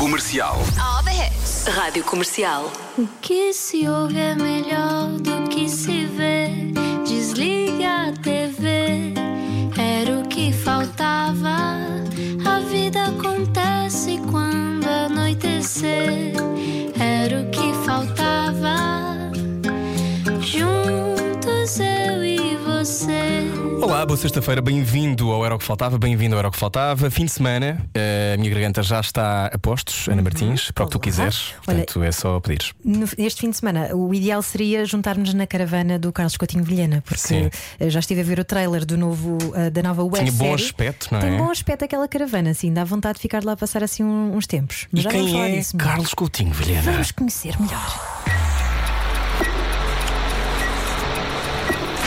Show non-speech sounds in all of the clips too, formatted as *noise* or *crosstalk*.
Comercial. All the hits. Rádio Comercial. O que se ouve é melhor do que se vê. Desliga a TV, era o que faltava. A vida acontece quando anoitecer, boa sexta-feira, bem-vindo ao Era o que Faltava, bem-vindo ao Era o que Faltava. Fim de semana, eh, a minha garganta já está a postos, Ana Martins, para o que tu quiseres. Olha- Portanto, é só pedires. No- Este fim de semana, o ideal seria juntarmos na caravana do Carlos Coutinho Vilhena, porque Sim. eh, já estive a ver o trailer do novo, eh, da nova web Tinha bom aspecto, não é? Tem bom aspecto aquela caravana, assim, dá vontade de ficar lá a passar assim uns tempos. Mas E já quem é disso. Carlos Coutinho Vilhena? Vamos conhecer melhor.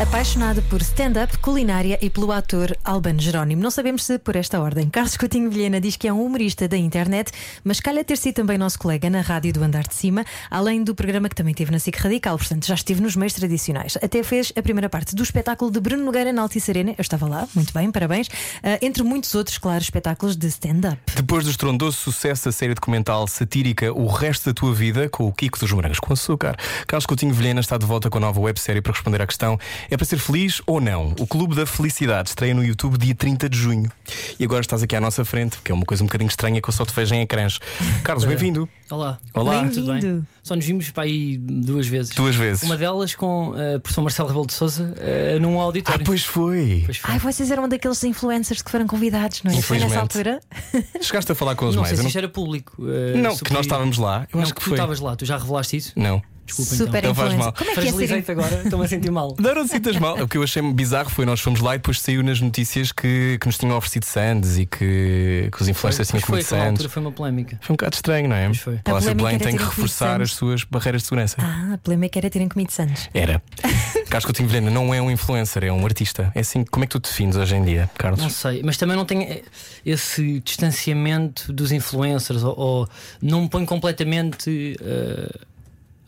Apaixonado por stand-up, culinária e pelo ator Albano Jerónimo. Não sabemos se por esta ordem. Carlos Coutinho Vilhena diz que é um humorista da internet, mas calha ter sido também nosso colega na rádio do Andar de Cima, além do programa que também teve na SIC Radical, portanto já esteve nos meios tradicionais. Até fez a primeira parte do espetáculo de Bruno Nogueira na Altice Arena. Eu estava lá, muito bem, parabéns. Ah, entre muitos outros, claro, espetáculos de stand-up. Depois do estrondoso sucesso da série documental satírica O Resto da Tua Vida, com o Kiko dos Morangos com Açúcar, Carlos Coutinho Vilhena está de volta com a nova websérie para responder à questão: é para ser feliz ou não? O Clube da Felicidade estreia no YouTube dia 30 de junho. E agora estás aqui à nossa frente, que é uma coisa um bocadinho estranha que eu só te vejo em ecrãs. Carlos, bem-vindo. Olá. Olá. Tudo Bem-vindo. bem? Só nos vimos para aí duas vezes. Duas vezes. Uma delas com eh, o professor Marcelo Rebelo de Souza eh, num Ah, auditório. pois foi. Pois foi. Ai, vocês eram daqueles influencers que foram convidados, não é? Foi nessa altura? *laughs* Chegaste a falar com os não mais. sei se eu isto era público. eh, não, que nós estávamos lá. Eu Não, acho que tu estavas lá, tu já revelaste isso? Não. Desculpa Super então. Então faz mal. Como é que é ser agora, estou-me a sentir mal. *laughs* Não, não te sintas mal. O que eu achei bizarro foi nós fomos lá e depois saiu nas notícias que, que nos tinham oferecido sandes e que, que os influencers tinham comido sandes. altura foi uma polémica. Foi um bocado estranho, não é? Pois foi. O Palácio A de Belém polémica tem era que reforçar as suas barreiras de segurança. Ah, é que era terem comido sandes. Era. *laughs* Carlos Coutinho Vilhena não é um influencer, é um artista. É assim, como é que tu te defines hoje em dia, Carlos? Não sei, mas também não tenho esse distanciamento dos influencers ou, ou não me ponho completamente. eh,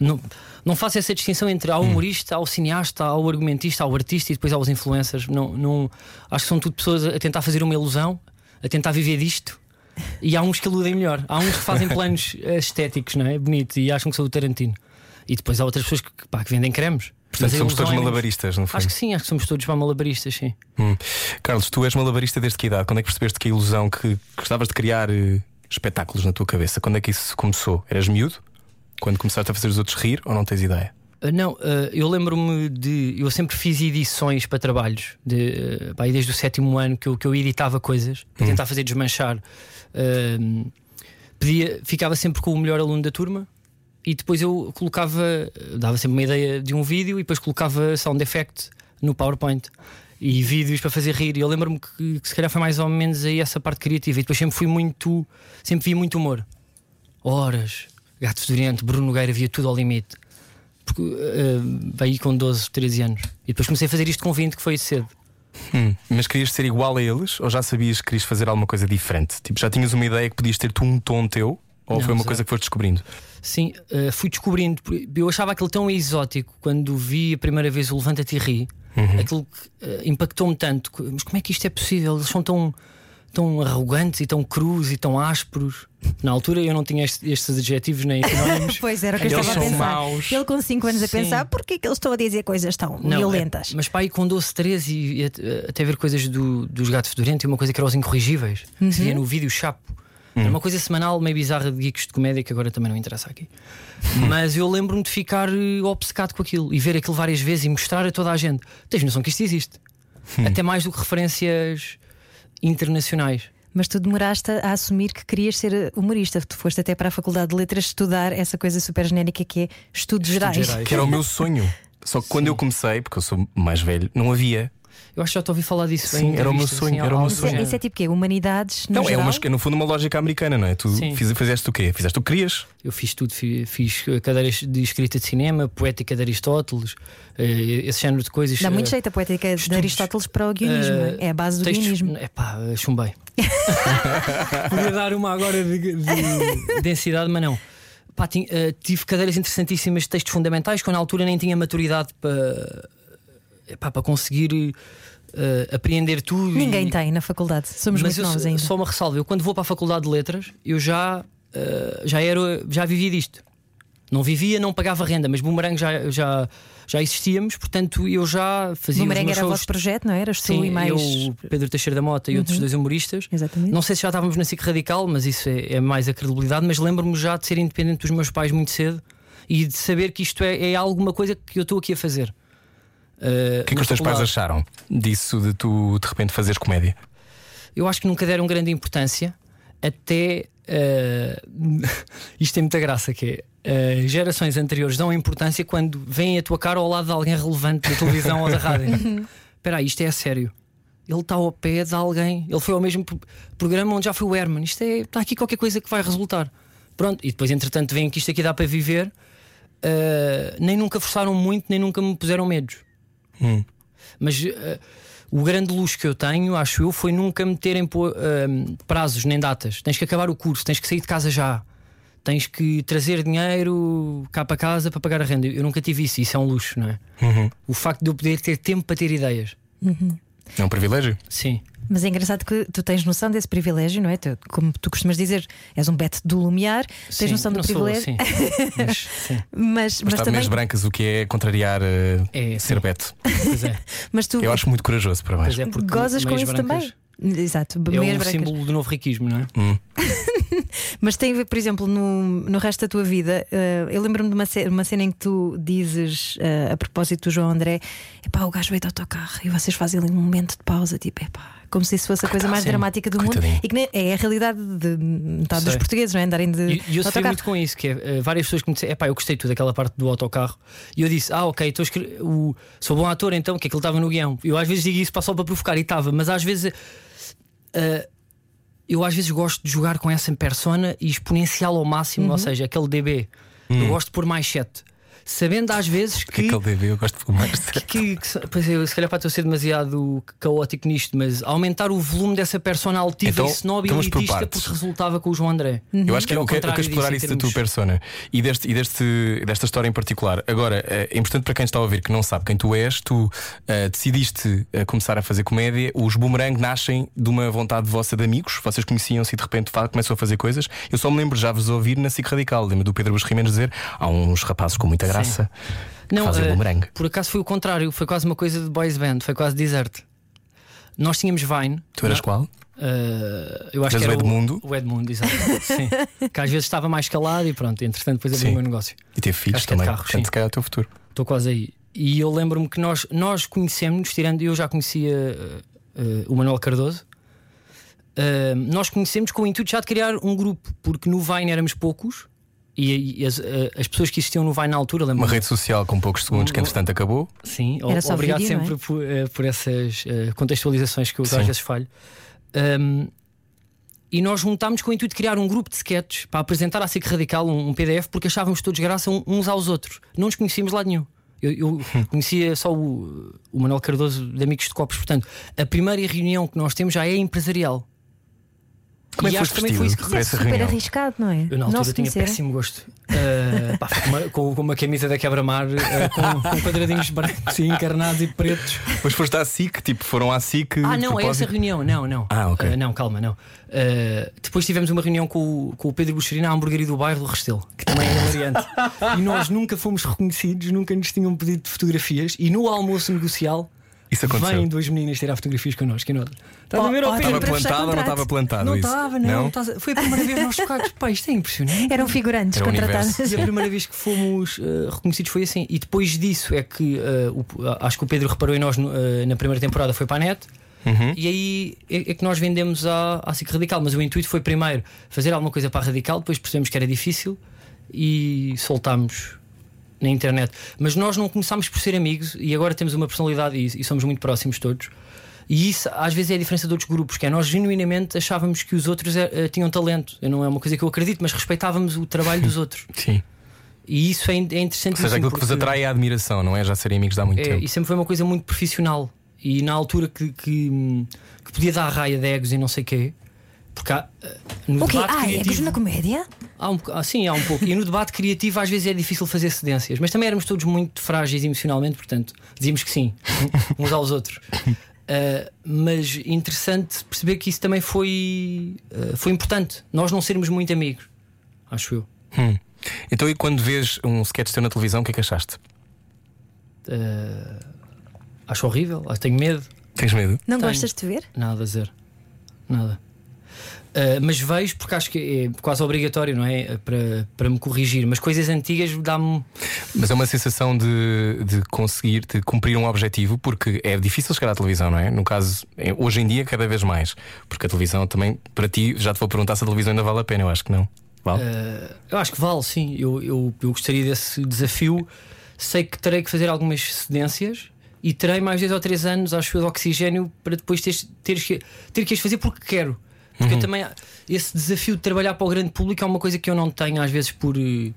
não, não faço essa distinção entre ao humorista, ao cineasta, ao argumentista, ao artista e depois aos influencers. Não, não, acho que são tudo pessoas a tentar fazer uma ilusão, a tentar viver disto. E há uns que iludem melhor. Há uns que fazem planos *laughs* eh, estéticos, não é? Bonito, e acham que sou o Tarantino. E depois há outras pessoas que, pá, que vendem cremes. Portanto, somos todos malabaristas, no fundo. Acho que sim, acho que somos todos malabaristas, sim. Hum. Carlos, tu és malabarista desde que idade? Quando é que percebeste que a ilusão que gostavas de criar eh, espetáculos na tua cabeça? Quando é que isso começou? Eras miúdo? Quando começaste a fazer os outros rir ou não tens ideia? Uh, Não, uh, eu lembro-me de. Eu sempre fiz edições para trabalhos, de, uh, pá, desde o sétimo ano que eu, que eu editava coisas para tentar fazer desmanchar. Uh, pedia, ficava sempre com o melhor aluno da turma e depois eu colocava, dava sempre uma ideia de um vídeo e depois colocava sound effect no PowerPoint e vídeos para fazer rir. E eu lembro-me que, que se calhar foi mais ou menos aí essa parte criativa. E depois sempre fui muito, sempre vi muito humor. Horas, Gato Fedorento, Bruno Nogueira, via tudo ao limite porque uh, aí com 12, 13 anos. E depois comecei a fazer isto com 20, que foi cedo. Hum. Mas querias ser igual a eles ou já sabias que querias fazer alguma coisa diferente? Tipo, já tinhas uma ideia que podias ter tu um tom teu? Ou Não, foi uma coisa que foste descobrindo? Sim, uh, fui descobrindo. Eu achava aquilo tão exótico quando vi a primeira vez o Levanta-te e Ri. Aquilo que, uh, impactou-me tanto. Mas como é que isto é possível? Eles são tão, tão arrogantes e tão crus e tão ásperos. Na altura eu não tinha este- estes adjetivos nem sinónimos. *laughs* Pois era o que eu Eles estava a são pensar. maus. Ele com 5 anos a Sim. pensar, porquê que eles estão a dizer coisas tão Não, violentas? é- mas pai com 12, 13 e, e até- ver coisas do, dos gatos fedorentos e uma coisa que era os incorrigíveis. Uhum. Se via no vídeo Chapo. Era uma coisa semanal, meio bizarra de geeks de comédia que agora também não interessa aqui. Mas eu lembro-me de ficar eh, obcecado com aquilo e ver aquilo várias vezes e mostrar a toda a gente. Tens noção que isto existe? Até mais do que referências internacionais. Mas tu demoraste a assumir que querias ser humorista. Tu foste até para a Faculdade de Letras estudar essa coisa super genérica que é estudos, gerais. gerais. Que era o *laughs* meu sonho. Só que quando eu comecei, porque eu sou mais velho, não havia. Eu acho que já te ouvi falar disso. Sim, em era o meu sonho, assim, era o meu algo Isso é, sonho. isso é tipo quê? Humanidades? No não, é, uma, é no fundo uma lógica americana, não é? Tu Sim. fiz- fizeste o quê? Fizeste o que querias? Eu fiz tudo, fi- fiz, cadeiras de escrita de cinema, poética de Aristóteles, eh, esse género de coisas. Dá muito eh, jeito a poética de estudos. Aristóteles para o guionismo. Eh, é a base do textos- guionismo. É pá, chumbei. *laughs* Podia dar uma agora de, de densidade, mas não. Pá, ti- eh, tive cadeiras interessantíssimas de textos fundamentais, que eu na altura nem tinha maturidade para, epá, para conseguir uh, apreender tudo. Ninguém e... tem na faculdade. Somos Mas muito novos ainda. só uma ressalva: eu quando vou para a faculdade de letras, eu já, uh, já, era, já vivia disto. Não vivia, não pagava renda, mas boomerang já, já, já existíamos, portanto eu já fazia. Boomerang era o shows... vosso projeto, não é? Eras tu Sim, e mais. eu, Pedro Teixeira da Mota e outros dois humoristas. Exatamente. Não sei se já estávamos na SIC Radical, mas isso é, é mais a credibilidade. Mas lembro-me já de ser independente dos meus pais muito cedo e de saber que isto é, é alguma coisa que eu estou aqui a fazer. Uh, O que é que os teus pais acharam disso de tu de repente fazeres comédia? Eu acho que nunca deram grande importância até. uh, *laughs* isto tem muita graça, que é. uh, gerações anteriores dão importância quando vem a tua cara ao lado de alguém relevante da televisão ou da rádio. *laughs* Espera aí, isto é a sério. Ele está ao pé de alguém. Ele foi ao mesmo pro- programa onde já foi o Herman. Isto é. Está aqui qualquer coisa que vai resultar. Pronto, e depois, entretanto, vem que isto aqui dá para viver. Uh, nem nunca forçaram muito, nem nunca me puseram medos. Mas eh, o grande luxo que eu tenho, acho eu, foi nunca me terem ehm, prazos nem datas. Tens que acabar o curso, tens que sair de casa já. Tens que trazer dinheiro cá para casa para pagar a renda. Eu nunca tive isso, isso é um luxo, não é? O facto de eu poder ter tempo para ter ideias. É um privilégio? Sim. Mas é engraçado que tu tens noção desse privilégio, não é? Tu, como tu costumas dizer, és um Beto do Lumiar, tens sim. noção do não sou, privilégio. sim. *laughs* Mas, sim. Mas, mas, Mas está também. brancas, o que é contrariar uh, É, ser. Pois é. *laughs* Mas tu Eu acho muito corajoso, parabéns. Pois é gozas com isso brancas também. Exato, É um brancas. símbolo do novo riquismo, não é? *laughs* Mas tem a ver, por exemplo, no, no resto da tua vida. eh, eu lembro-me de uma, ce- uma cena em que tu dizes, eh, a propósito do João André: epá, o gajo veio de autocarro e vocês fazem ali um momento de pausa, tipo, epá. Como se isso fosse a coisa mais sim. dramática do mundo Coitadinho. e que nem- é a realidade de metade dos portugueses, não é? Andarem de, E, e eu sofri muito com isso, que é eh, várias pessoas que me disseram, epá, eu gostei tudo daquela parte do autocarro. E eu disse, ah, ok, estou escre- o, sou bom ator, então, que é que ele estava no guião. Eu às vezes digo isso para só para provocar e estava, mas às vezes eh, eu às vezes gosto de jogar com essa persona e exponencial ao máximo, Uhum. ou seja, aquele DB. Eu gosto de pôr mais 7. Sabendo às vezes que. Aquele DB eu gosto de filmar. *laughs* que, que, que pois é, se calhar para estou a ser demasiado caótico nisto, mas aumentar o volume dessa persona altiva Então, e snob e então elitista porque resultava com o João André. Eu acho que eu o quero, eu quero explorar isso em da tua termos- persona e, deste, e deste, desta história em particular. Agora, eh, é importante para quem está a ouvir que não sabe quem tu és, tu eh, decidiste eh, começar a fazer comédia. Os boomerang nascem de uma vontade vossa de amigos, vocês conheciam-se e de repente começam a fazer coisas. Eu só me lembro já vos ouvir na SIC Radical. Lembro do Pedro Bush Rimenez dizer: há uns rapazes com muita graça que Não, fazem eh, boomerang. por acaso foi o contrário, foi quase uma coisa de boys band, foi quase desert. Nós tínhamos Vine. Tu eras não- qual? eh, eu acho que o era Edmundo? O Edmundo, exato. *laughs* sim. Que às vezes estava mais calado e pronto, entretanto depois abri Sim. o meu negócio. E teve filhos é também. Portanto, se calhar é o teu futuro. Estou quase aí. E eu lembro-me que nós, nós conhecemos, tirando eu já conhecia eh, o Manuel Cardoso. nós conhecemos com o intuito já de criar um grupo, porque no Vine éramos poucos e, e as, eh, as pessoas que existiam no Vine na altura, Uma rede social com poucos segundos que entretanto acabou. Sim, Era só obrigado vídeo, não é? sempre por, eh, por essas eh, contextualizações que eu Sim. às vezes falho. Um, e nós juntámos com o intuito de criar um grupo de sketches para apresentar à SIC Radical um, um PDF porque achávamos todos graça uns aos outros. Não nos conhecíamos lá nenhum. Eu, eu conhecia só o, o Manuel Cardoso de Amigos de Copos, portanto, a primeira reunião que nós temos já é empresarial. Como é e que acho foste que também foi isso que É super reunião? arriscado, não é? eu na não altura se tinha conhecer. péssimo gosto. Uh, pá, com, uma, *laughs* com- com uma camisa da quebra-mar uh, com, com quadradinhos brancos e encarnados e pretos. Mas foste à SIC, tipo, foram à SIC. Ah, não, é essa propósito? reunião, não, não. Ah, ok. Uh, não, calma, não. Uh, depois tivemos uma reunião com, o- com o Pedro Buxerina à hamburgueria do bairro do Restelo, que também é hilariante. e nós nunca fomos reconhecidos, nunca nos tinham pedido fotografias. E no almoço negocial, Isso aconteceu. vêm duas meninas tirar fotografias connosco. E nós, estás a ver, Pedro? Estava plantado ou não estava plantado? Não estava, não. a- Foi a primeira vez que nós chocados. Pá, isto é impressionante. Eram figurantes Era contratados. universo. E a primeira vez que fomos uh, reconhecidos foi assim. E depois disso é que uh, o- acho que o Pedro reparou em nós uh, na primeira temporada, foi para a net. Uhum. E aí é, é que nós vendemos à, à SIC Radical. Mas o intuito foi primeiro fazer alguma coisa para a Radical, depois percebemos que era difícil e soltámos na internet. Mas nós não começámos por ser amigos e agora temos uma personalidade e, e somos muito próximos todos. E isso às vezes é a diferença de outros grupos, que é nós genuinamente achávamos que os outros eh, eh, tinham talento. Eu Não é uma coisa que eu acredito, mas respeitávamos o trabalho dos *laughs* outros. Sim. E isso é, é interessante. Ou seja, aquilo que vos atrai é a admiração, não é? Já serem amigos há muito É, tempo. e sempre foi uma coisa muito profissional. E na altura que, que, que podia dar raia de egos e não sei quê, porque há, eh, no O quê? debate Ah, é criativo, na comédia? há um, ah, sim, há um pouco. E no debate criativo às vezes é difícil fazer cedências, mas também éramos todos muito frágeis emocionalmente, portanto dizíamos que sim, uns aos outros. Uh, mas interessante perceber que isso também foi, uh, foi importante. Nós não sermos muito amigos, acho eu. Hum. Então, e quando vês um sketch teu na televisão, o que é que achaste? Uh, acho horrível, tenho medo. Tens medo? Não Tenho. gostas de ver? Nada, zero. Nada. Uh, mas vejo porque acho que é quase obrigatório, não é? Para, para me corrigir. Mas coisas antigas dá-me. Mas é uma sensação de, de conseguir, de cumprir um objetivo, porque é difícil chegar à televisão, não é? No caso, é- hoje em dia, cada vez mais. Porque a televisão também, para ti, já te vou perguntar se a televisão ainda vale a pena, eu acho que não. Vale? Uh, eu acho que vale, sim. Eu, eu, eu gostaria desse desafio. Sei que terei que fazer algumas cedências e terei mais dois ou três anos, acho eu, de oxigênio para depois teres, teres que, ter que as fazer porque quero. Porque eu também. Esse desafio de trabalhar para o grande público é uma coisa que eu não tenho, às vezes, por, eh,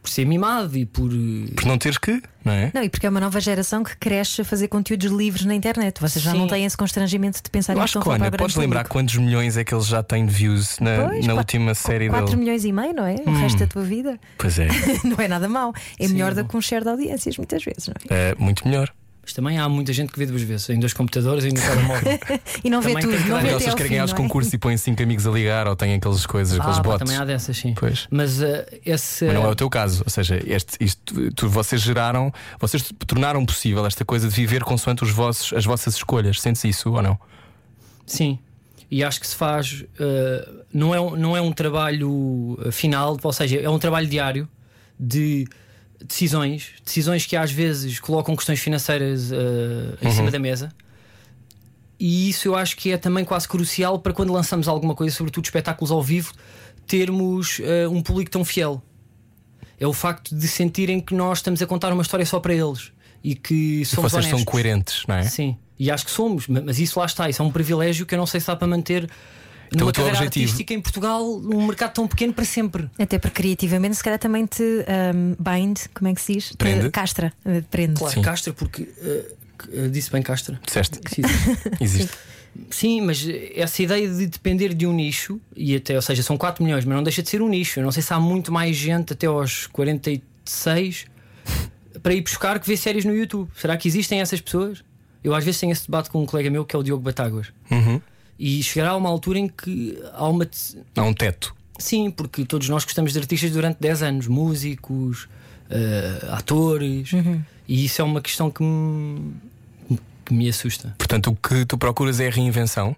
por ser mimado e por. eh, Por não teres que, não é? Não, e porque é uma nova geração que cresce a fazer conteúdos livres na internet. Vocês já Sim. não têm esse constrangimento de pensar Eu em acho que, Ana, podes lembrar público. quantos milhões é que ele já tem de views na, Pois, na última série 4 dele? milhões e meio, não é? O resto da tua vida. Pois é, *laughs* não é nada mau. É Sim, melhor do que um share de audiências, muitas vezes, não é? é muito melhor. Mas também há muita gente que vê duas vezes, em dois computadores e no telemóvel. *laughs* E não vê Também tudo, não vê ao que querem ganhar os é? concursos e põem cinco amigos a ligar ou têm aquelas coisas, aqueles ah, pá, bots. também há dessas, sim. Pois. Mas uh, esse. Mas não é o teu caso, ou seja, este, isto, tu, vocês geraram, vocês tornaram possível esta coisa de viver consoante os vossos, as vossas escolhas. Sentes isso ou não? Sim. E acho que se faz. uh, não, é, um- não é um trabalho uh, final, ou seja, é um trabalho diário de decisões. Decisões que às vezes colocam questões financeiras uh, em cima da mesa. E isso eu acho que é também quase crucial para quando lançamos alguma coisa, sobretudo espetáculos ao vivo, termos uh, um público tão fiel. É o facto de sentirem que nós estamos a contar uma história só para eles e que E somos vocês são honestos. coerentes, não é? Sim, e acho que somos, ma- mas isso lá está, isso é um privilégio que eu não sei se dá para manter Então, numa o teu carreira objetivo- artística em Portugal, num mercado tão pequeno para sempre. Até porque criativamente, se calhar também te um, bind, como é que se diz? Prende. castra, uh, prende. Claro, Sim. Castra, porque uh, uh, disse bem Castra. Disseste? Sim. *laughs* Existe. Sim, mas essa ideia de depender de um nicho, e até, ou seja, são 4 milhões, mas não deixa de ser um nicho. Eu não sei se há muito mais gente até aos 46 para ir buscar que vê séries no YouTube. Será que existem essas pessoas? Eu às vezes tenho esse debate com um colega meu que é o Diogo Batáguas. Uhum. E chegará a uma altura em que há uma. Há um teto. Sim, porque todos nós gostamos de artistas durante 10 anos, músicos, eh, atores, e isso é uma questão que me, que me assusta. Portanto, o que tu procuras é a reinvenção.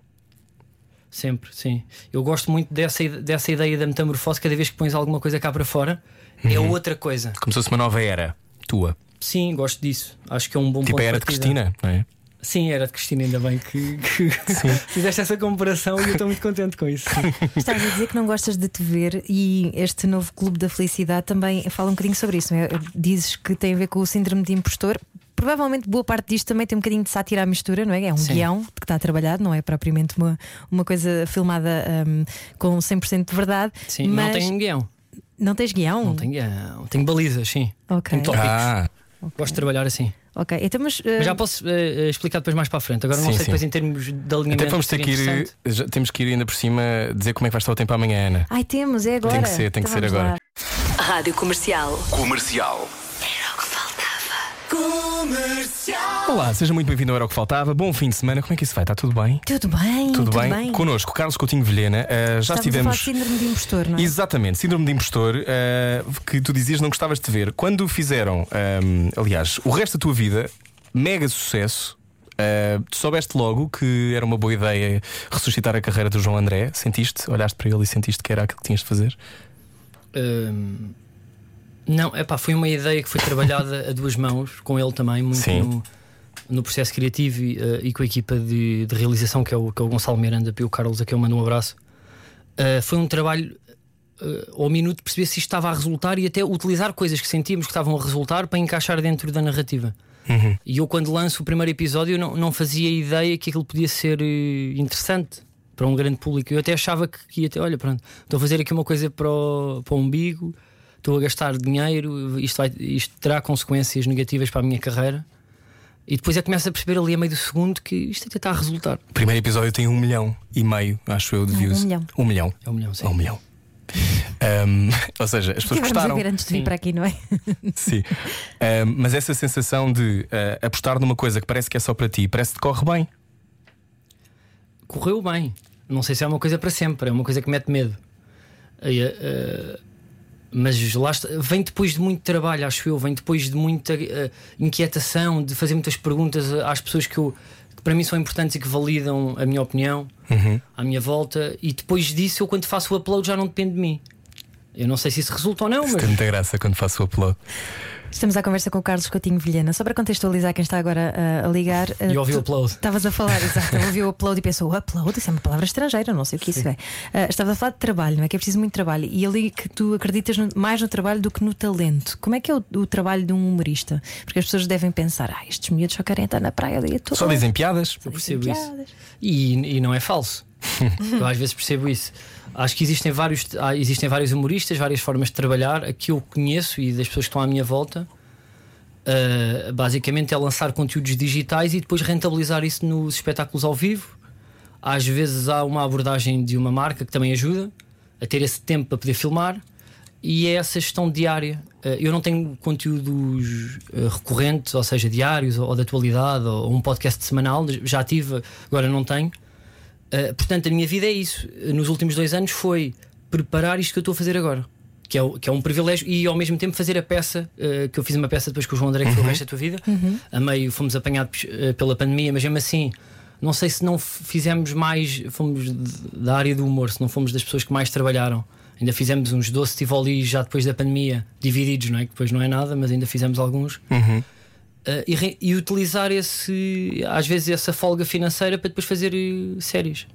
Sempre, sim. Eu gosto muito dessa, dessa ideia da metamorfose, cada vez que pões alguma coisa cá para fora, é outra coisa. Como se fosse uma nova era tua. Sim, gosto disso. Acho que é um bom Tipo ponto a era de partida. Cristina, não é? Sim, era de Cristina, ainda bem que, que *laughs* fizeste essa comparação e eu estou muito contente com isso. Estás a dizer que não gostas de te ver e este novo Clube da Felicidade também fala um bocadinho sobre isso. não é? Dizes que tem a ver com o síndrome de impostor. Provavelmente boa parte disto também tem um bocadinho de sátira à mistura, não é? É um Sim. guião que está trabalhado, não é propriamente uma, uma coisa filmada hum, com 100% de verdade. Sim, mas não tenho guião. não tens guião? Não tenho guião. Tenho balizas, sim. Ok. Tenho tópicos. Ah, Gosto de trabalhar assim. Ok, então, mas, Mas já uh, posso eh, explicar depois mais para a frente. Agora não Sim, sei sim. depois em termos de alinhamento. até vamos ter que ir. já temos que ir ainda por cima dizer como é que vai estar o tempo amanhã, Ana. Ai, temos, é agora. Tem que ser, tem que Então ser vamos agora. lá. Rádio Comercial. Comercial. Olá, seja muito bem-vindo ao Era o que Faltava. Bom fim de semana, como é que isso vai? Está tudo bem? Tudo bem, Tudo, bem? Connosco, Carlos Coutinho Vilhena. ah, já Estamos a falar estivemos. de síndrome de impostor, não é? Exatamente, síndrome de impostor, ah, que tu dizias não gostavas de te ver. Quando fizeram, ahm, aliás, o resto da tua vida, mega sucesso. ah, tu soubeste logo que era uma boa ideia ressuscitar a carreira do João André? Sentiste? Olhaste para ele e sentiste que era aquilo que tinhas de fazer? Hum, não, é pá, foi uma ideia que foi trabalhada a duas mãos, com ele também, muito Sim. no, no processo criativo e, eh, e com a equipa de, de realização, que é, o, que é o Gonçalo Miranda e o Carlos, a quem eu mando um abraço. Uh, foi um trabalho uh, ao minuto perceber se isto estava a resultar e até utilizar coisas que sentíamos que estavam a resultar para encaixar dentro da narrativa. E eu, quando lanço o primeiro episódio, não, não fazia ideia que aquilo podia ser interessante para um grande público. Eu até achava que que ia ter, olha, pronto, estou a fazer aqui uma coisa para o, para o umbigo, estou a gastar dinheiro, isto, vai, isto terá consequências negativas para a minha carreira. E depois é que começo a perceber ali a meio do segundo que isto até está a resultar. O primeiro episódio tem um milhão e meio, acho eu, de Não, views. um milhão. Um milhão. É um milhão, sim. É um milhão. Ahm, *laughs* ou seja, as pessoas Tivemos gostaram. a ver antes de vir para aqui, não é? *laughs* Sim. Ahm, mas essa sensação de ah, apostar numa coisa que parece que é só para ti, parece que corre bem. correu bem. Não sei se é uma coisa para sempre, é uma coisa que mete medo. Aí, eh, mas lá está, vem depois de muito trabalho, acho eu, vem depois de muita eh, inquietação, de fazer muitas perguntas às pessoas que, eu, que para mim são importantes e que validam a minha opinião à minha volta. E depois disso, eu quando faço o upload já não depende de mim. Eu não sei se isso resulta ou não, Isso mas tem muita graça quando faço o upload. Estamos à conversa com o Carlos Coutinho Vilhena. Só para contextualizar quem está agora uh, a ligar. uh, E ouvi o upload. Estavas a falar, *laughs* exato. Ouviu o upload e pensou: upload, isso é uma palavra estrangeira, não sei o que isso é. Uh, estavas a falar de trabalho, não é? Que é preciso muito trabalho. E ali que tu acreditas no- mais no trabalho do que no talento. Como é que é o, o trabalho de um humorista? Porque as pessoas devem pensar: ah, estes miúdos só querem estar na praia o dia todo. Só dizem piadas? eu percebo isso. E, e não é falso. *laughs* eu às vezes percebo isso. Acho que existem vários, há- existem vários humoristas, várias formas de trabalhar. A que eu conheço e das pessoas que estão à minha volta, ah, basicamente é lançar conteúdos digitais e depois rentabilizar isso nos espetáculos ao vivo. Às vezes há uma abordagem de uma marca que também ajuda a ter esse tempo para poder filmar e é essa gestão diária. Ah, eu não tenho conteúdos ah, recorrentes, ou seja, diários ou de atualidade ou um podcast semanal, já tive, agora não tenho. Uh, portanto, a minha vida é isso. Nos últimos dois anos foi preparar isto que eu estou a fazer agora. Que é, o- que é um privilégio e ao mesmo tempo fazer a peça, uh, que eu fiz uma peça depois com o João André, que foi o resto da tua vida. A meio fomos apanhados uh, pela pandemia, mas mesmo assim, não sei se não fizemos mais, fomos de- da área do humor, se não fomos das pessoas que mais trabalharam. Ainda fizemos uns 12 Tivoli já depois da pandemia, divididos, não é? Que depois não é nada, mas ainda fizemos alguns. Uh, e, e utilizar esse, às vezes, essa folga financeira para depois fazer uh, séries.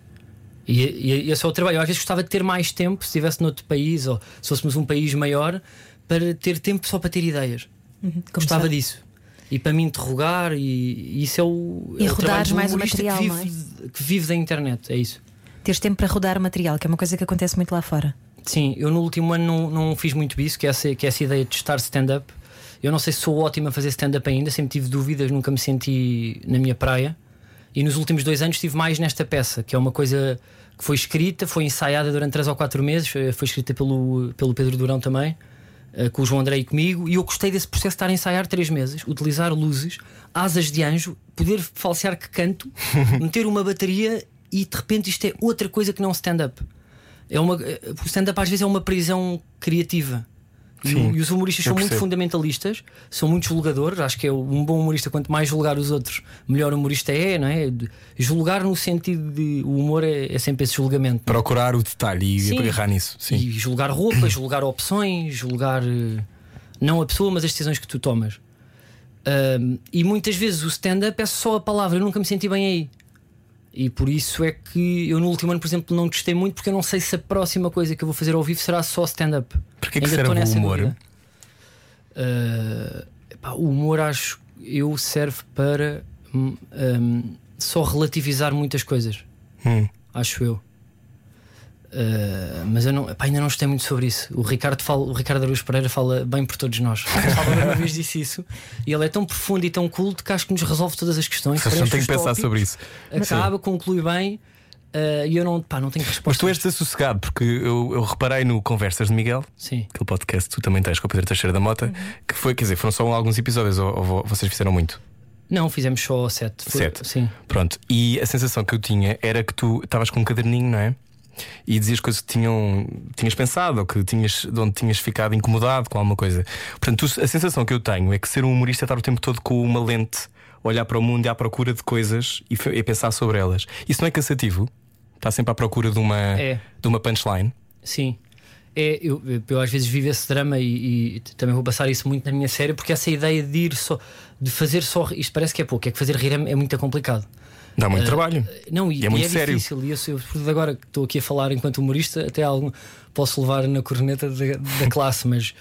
E, e esse é o trabalho. Eu às vezes gostava de ter mais tempo, se estivesse noutro país ou se fôssemos um país maior, para ter tempo só para ter ideias. Gostava sabe. disso. E para me interrogar, e, e isso é o. E é o trabalho rodares mais o material, que não vive, é? que vive da internet. É isso. Teres tempo para rodar material, que é uma coisa que acontece muito lá fora. Sim, eu no último ano não, não fiz muito isso, que é, essa, que é essa ideia de estar stand-up. Eu não sei se sou ótimo a fazer stand-up ainda, sempre tive dúvidas, nunca me senti na minha praia. E nos últimos dois anos estive mais nesta peça, que é uma coisa que foi escrita, foi ensaiada durante três ou quatro meses, eh, foi escrita pelo, pelo Pedro Durão também, eh, com o João André e comigo, e eu gostei desse processo de estar a ensaiar três meses, utilizar luzes, asas de anjo, poder falsear que canto, *laughs* meter uma bateria e de repente isto é outra coisa que não stand-up. É uma, eh, o stand-up às vezes é uma prisão criativa. E, Sim, e os humoristas são muito percebo. fundamentalistas, são muito julgadores. Acho que é um bom humorista, quanto mais julgar os outros, melhor humorista é, não é? Julgar no sentido de. O humor é, é sempre esse julgamento. é? Procurar o detalhe e Sim. agarrar nisso. Sim. E julgar roupas, *coughs* julgar opções, julgar eh, não a pessoa, mas as decisões que tu tomas. Ahm, e muitas vezes o stand-up é só a palavra, eu nunca me senti bem aí. E por isso é que eu no último ano, por exemplo, não gostei muito, porque eu não sei se a próxima coisa que eu vou fazer ao vivo será só stand-up. Porquê que serve o humor? epá, o humor, acho eu, serve para hum, hum, só relativizar muitas coisas Hum. acho eu. Uh, mas eu não, ainda não gostei muito sobre isso. O Ricardo, fala, o Ricardo Araújo Pereira fala bem por todos nós. O Salvador uma vez disse isso. E ele é tão profundo e tão culto que acho que nos resolve todas as questões. Não os que pensar tópicos, sobre isso. Acaba, conclui bem. uh, E eu não, pá, não tenho resposta. Mas tu és desassossegado, porque eu, eu reparei no Conversas de Miguel, Sim. aquele podcast que tu também tens com o Pedro Teixeira da Mota, Uhum. que foi, quer dizer, foram só alguns episódios, ou, ou vocês fizeram muito? Não, fizemos só sete. Foi- Sete. Sim. Pronto, e a sensação que eu tinha era que tu estavas com um caderninho, não é? E dizias coisas que tinham, tinhas pensado ou que tinhas, de onde tinhas ficado incomodado com alguma coisa. Portanto, tu- a sensação que eu tenho é que ser um humorista é estar o tempo todo com uma lente, olhar para o mundo e à procura de coisas e, e pensar sobre elas. Isso não é cansativo? Está sempre à procura de uma, É. de uma punchline? Sim. É, eu, eu às vezes vivo esse drama e, e também vou passar isso muito na minha série, porque essa ideia de ir só, de fazer só. Isto parece que é pouco, é que fazer rir é, é muito complicado. Dá muito trabalho. Não, e, E é muito e sério. difícil. E eu, agora que estou aqui a falar enquanto humorista, até algum posso levar na corneta da, da classe, mas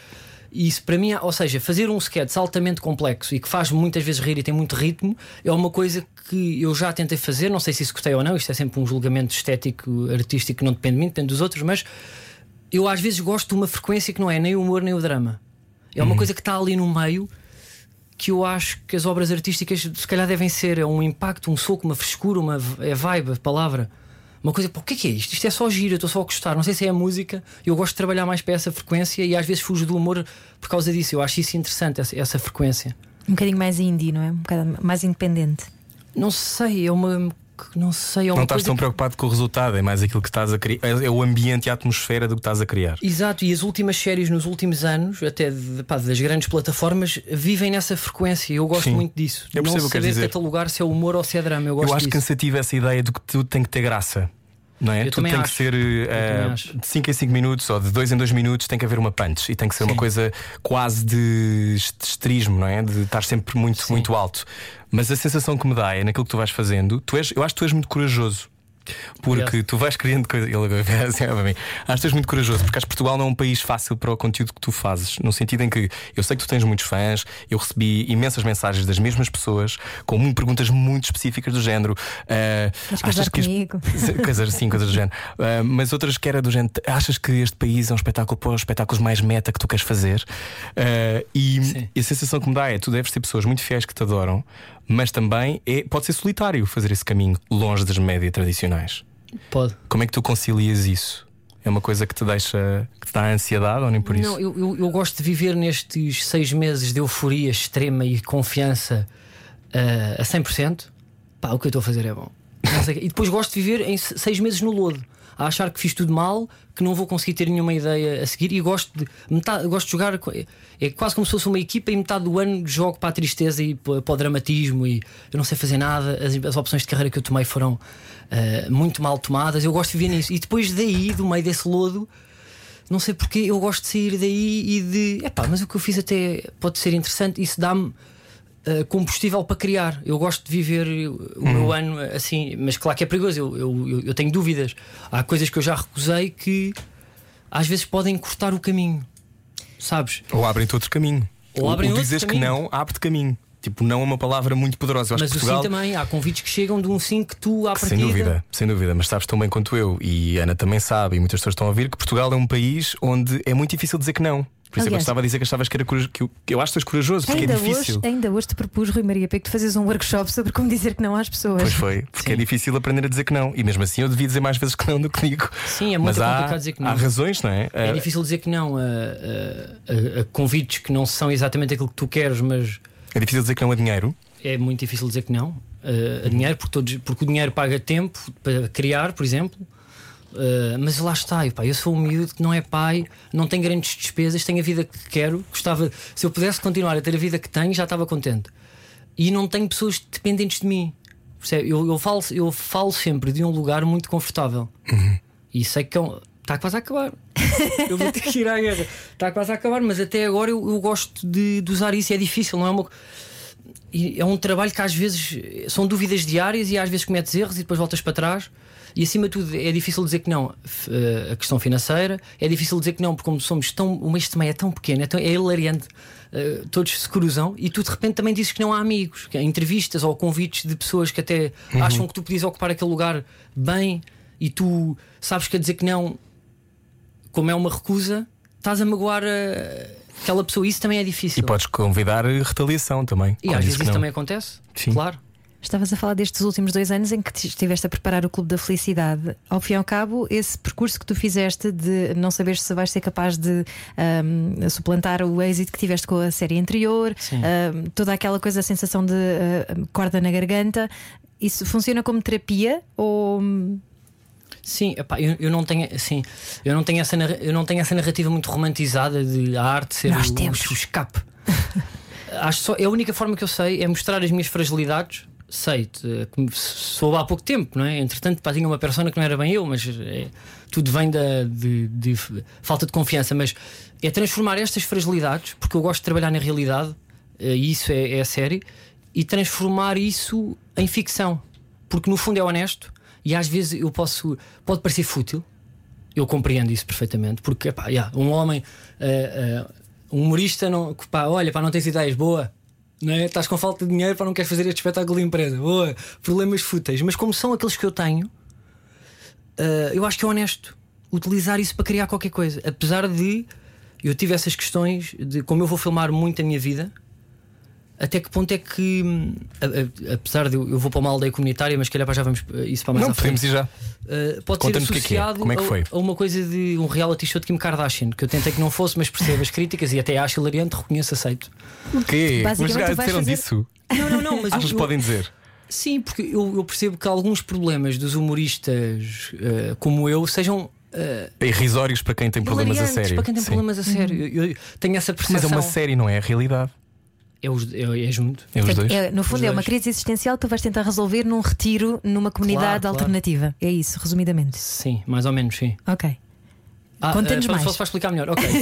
isso para mim, ou seja, fazer um sketch altamente complexo e que faz muitas vezes rir e tem muito ritmo é uma coisa que eu já tentei fazer. Não sei se isso gostei ou não, isto é sempre um julgamento estético, artístico que não depende de mim, depende dos outros, mas eu às vezes gosto de uma frequência que não é nem o humor nem o drama. É uma coisa que está ali no meio que eu acho que as obras artísticas se calhar devem ser um impacto, um soco, uma frescura, uma é vibe, palavra. Uma coisa, pô, o que é que é isto? Isto é só giro, eu estou só a gostar. Não sei se é a música, eu gosto de trabalhar mais para essa frequência e às vezes fujo do humor por causa disso. Eu acho isso interessante, essa, essa frequência. Um bocadinho mais indie, não é? Um bocado mais independente. Não sei, é uma. Que não sei, é Não estás tão que- preocupado com o resultado, é mais aquilo que estás a criar. É o ambiente e a atmosfera do que estás a criar. Exato, e as últimas séries nos últimos anos, até de- pá, das grandes plataformas, vivem nessa frequência. Eu gosto Sim. muito disso. Eu não percebo que queres saber dizer. catalogar se é humor ou se é drama. Eu gosto Eu acho disso. cansativa essa ideia de que tudo tem que ter graça. Não é? Eu tudo tem acho. que ser acho. de 5 em 5 minutos ou de 2 em 2 minutos tem que haver uma punch e tem que ser uma Sim. coisa quase de estrismo, não é? De estar sempre muito, Sim. muito alto. Mas a sensação que me dá é naquilo que tu vais fazendo, tu és, eu acho que tu és muito corajoso. Porque tu vais criando coisas. Ele agora assim, mim. Acho que és muito corajoso, porque acho que Portugal não é um país fácil para o conteúdo que tu fazes. No sentido em que eu sei que tu tens muitos fãs, eu recebi imensas mensagens das mesmas pessoas com muito- perguntas muito específicas do género. ah, Queres casar que comigo? coisas assim, coisas do género. Ah, *laughs* mas outras que era do género. Achas que este país é um espetáculo para os espetáculos mais meta que tu queres fazer? Ah, e, Sim. e a sensação que me dá é tu deves ter pessoas muito fiéis que te adoram, mas também é, pode ser solitário fazer esse caminho longe das médias tradicionais. Pode. Como é que tu concilias isso? É uma coisa que te deixa. que te dá ansiedade ou nem por isso? Não, eu, eu, eu gosto de viver nestes seis meses de euforia extrema e confiança ah, a 100%. Pá, o que eu estou a fazer é bom. *laughs* E depois gosto de viver em se- seis meses no lodo, a achar que fiz tudo mal, que não vou conseguir ter nenhuma ideia a seguir. E gosto de, metade, gosto de jogar. É quase como se fosse uma equipa e metade do ano jogo para a tristeza e para, o dramatismo. E eu não sei fazer nada. As, as opções de carreira que eu tomei foram ah, muito mal tomadas. Eu gosto de viver nisso. E depois daí, do meio desse lodo. Não sei porque eu gosto de sair daí e de. Epá, mas o que eu fiz até pode ser interessante. Isso dá-me uh, combustível para criar. Eu gosto de viver o meu ano assim, mas claro que é perigoso. Eu, eu, eu- tenho dúvidas. Há coisas que eu já recusei que às vezes podem cortar o caminho, sabes? Ou abrem-te outro caminho. Ou abrem o outro dizes que não, abre-te caminho. Tipo, não é uma palavra muito poderosa. Eu Mas que o Portugal. sim também. Há convites que chegam de um sim que tu, à Que, partida. Sem dúvida, sem dúvida, mas sabes tão bem quanto eu e a Ana também sabe, e muitas pessoas estão a ouvir que Portugal é um país onde é muito difícil dizer que não. Por isso é que eu Aliás- estava a dizer que achavas que era corajoso, que eu, que eu acho que és corajoso, porque é hoje, difícil. ainda hoje te propus, Rui Maria Peco, tu fazes um workshop sobre como dizer que não às pessoas. Pois foi, porque é difícil aprender a dizer que não. E mesmo assim eu devia dizer mais vezes que não do que digo. Sim, é muito mas há, complicado dizer que não. Há razões, não é? É Ah, difícil dizer que não a, a- a- a convites que não são exatamente aquilo que tu queres, mas é difícil dizer que não a dinheiro. é muito difícil dizer que não uh, a dinheiro, porque, todos, porque o dinheiro paga tempo para criar, por exemplo. Uh, mas lá está, eu, pá, eu sou um miúdo que não é pai, não tenho grandes despesas, tenho a vida que quero. Gostava, se eu pudesse continuar a ter a vida que tenho, já estava contente. E não tenho pessoas dependentes de mim. Percebe? Eu, eu, falo, eu falo sempre de um lugar muito confortável e sei que é está quase a acabar. *laughs* eu vou ter que ir à guerra. Está quase a acabar, mas até agora eu, eu gosto de, de usar isso. É difícil, não é uma. É um trabalho que às vezes são dúvidas diárias e às vezes cometes erros e depois voltas para trás. E acima de tudo é difícil dizer que não. Eh, A questão financeira é difícil dizer que não, porque como somos tão. O mês de meio é tão pequeno, é, tão, é hilariante. eh, todos se cruzam e tu de repente também dizes que não há amigos, que há entrevistas ou convites de pessoas que até acham que tu podias ocupar aquele lugar bem e tu sabes que a dizer que não, como é uma recusa, estás a magoar eh, aquela pessoa. Isso também é difícil. E podes convidar retaliação também. E às vezes isso também acontece. Sim. Claro. Estavas a falar destes últimos dois anos em que te estiveste a preparar o Clube da Felicidade. Ao fim e ao cabo, esse percurso que tu fizeste de não saber se vais ser capaz de ahm, suplantar o êxito que tiveste com a série anterior, ahm, toda aquela coisa, a sensação de ah, corda na garganta, isso funciona como terapia ou. Sim, epá, eu, eu não tenho assim, eu não tenho essa eu não tenho essa narrativa muito romantizada de a arte ser Nós o, temos. o escape. *laughs* Acho só, é a única forma que eu sei é mostrar as minhas fragilidades. Sei, soube há pouco tempo, não é? Entretanto, pá, tinha uma persona que não era bem eu, mas é, tudo vem da, de, de falta de confiança. Mas é transformar estas fragilidades, porque eu gosto de trabalhar na realidade, eh, e isso é, é a série, e transformar isso em ficção, porque no fundo é honesto e às vezes eu posso, pode parecer fútil, eu compreendo isso perfeitamente, porque epá, yeah, um homem, eh, eh, um humorista, não, pá, olha, pá, não tens ideias, boa. Não é? Estás com falta de dinheiro para não queres fazer este espetáculo de empresa, boa, problemas fúteis, mas como são aqueles que eu tenho, eh, eu acho que é honesto utilizar isso para criar qualquer coisa. Apesar de eu tive essas questões de como eu vou filmar muito a minha vida, até que ponto é que, hum, a- a- apesar de eu, eu vou para uma aldeia comunitária, mas se calhar já vamos eh, isso para mais Não, à frente. podemos ir já. Uh, pode ser Conta-nos o que é que é. associado Como é que a- foi? A, uma coisa de um reality show de Kim Kardashian, que eu tentei que não fosse, mas percebo as críticas e até acho hilariante, reconheço, aceito. O quê? Mas já disseram fazer- disso. Não, não, não, mas *laughs* que eu- podem dizer? Sim, porque eu, eu percebo que alguns problemas dos humoristas uh, como eu sejam. Uh, Irrisórios para quem tem problemas a sério. Para quem tem Sim. problemas a sério. Eu, eu tenho essa percepção. Mas é uma série, não é a realidade. É, os, é, é junto. É os dois. é, no fundo, Os é uma dois. crise existencial que tu vais tentar resolver num retiro numa comunidade claro. alternativa. É isso, resumidamente. Sim, mais ou menos, sim. Ok. Ah, Conta-nos eh, mais. Só se vai explicar melhor. Ok. *laughs*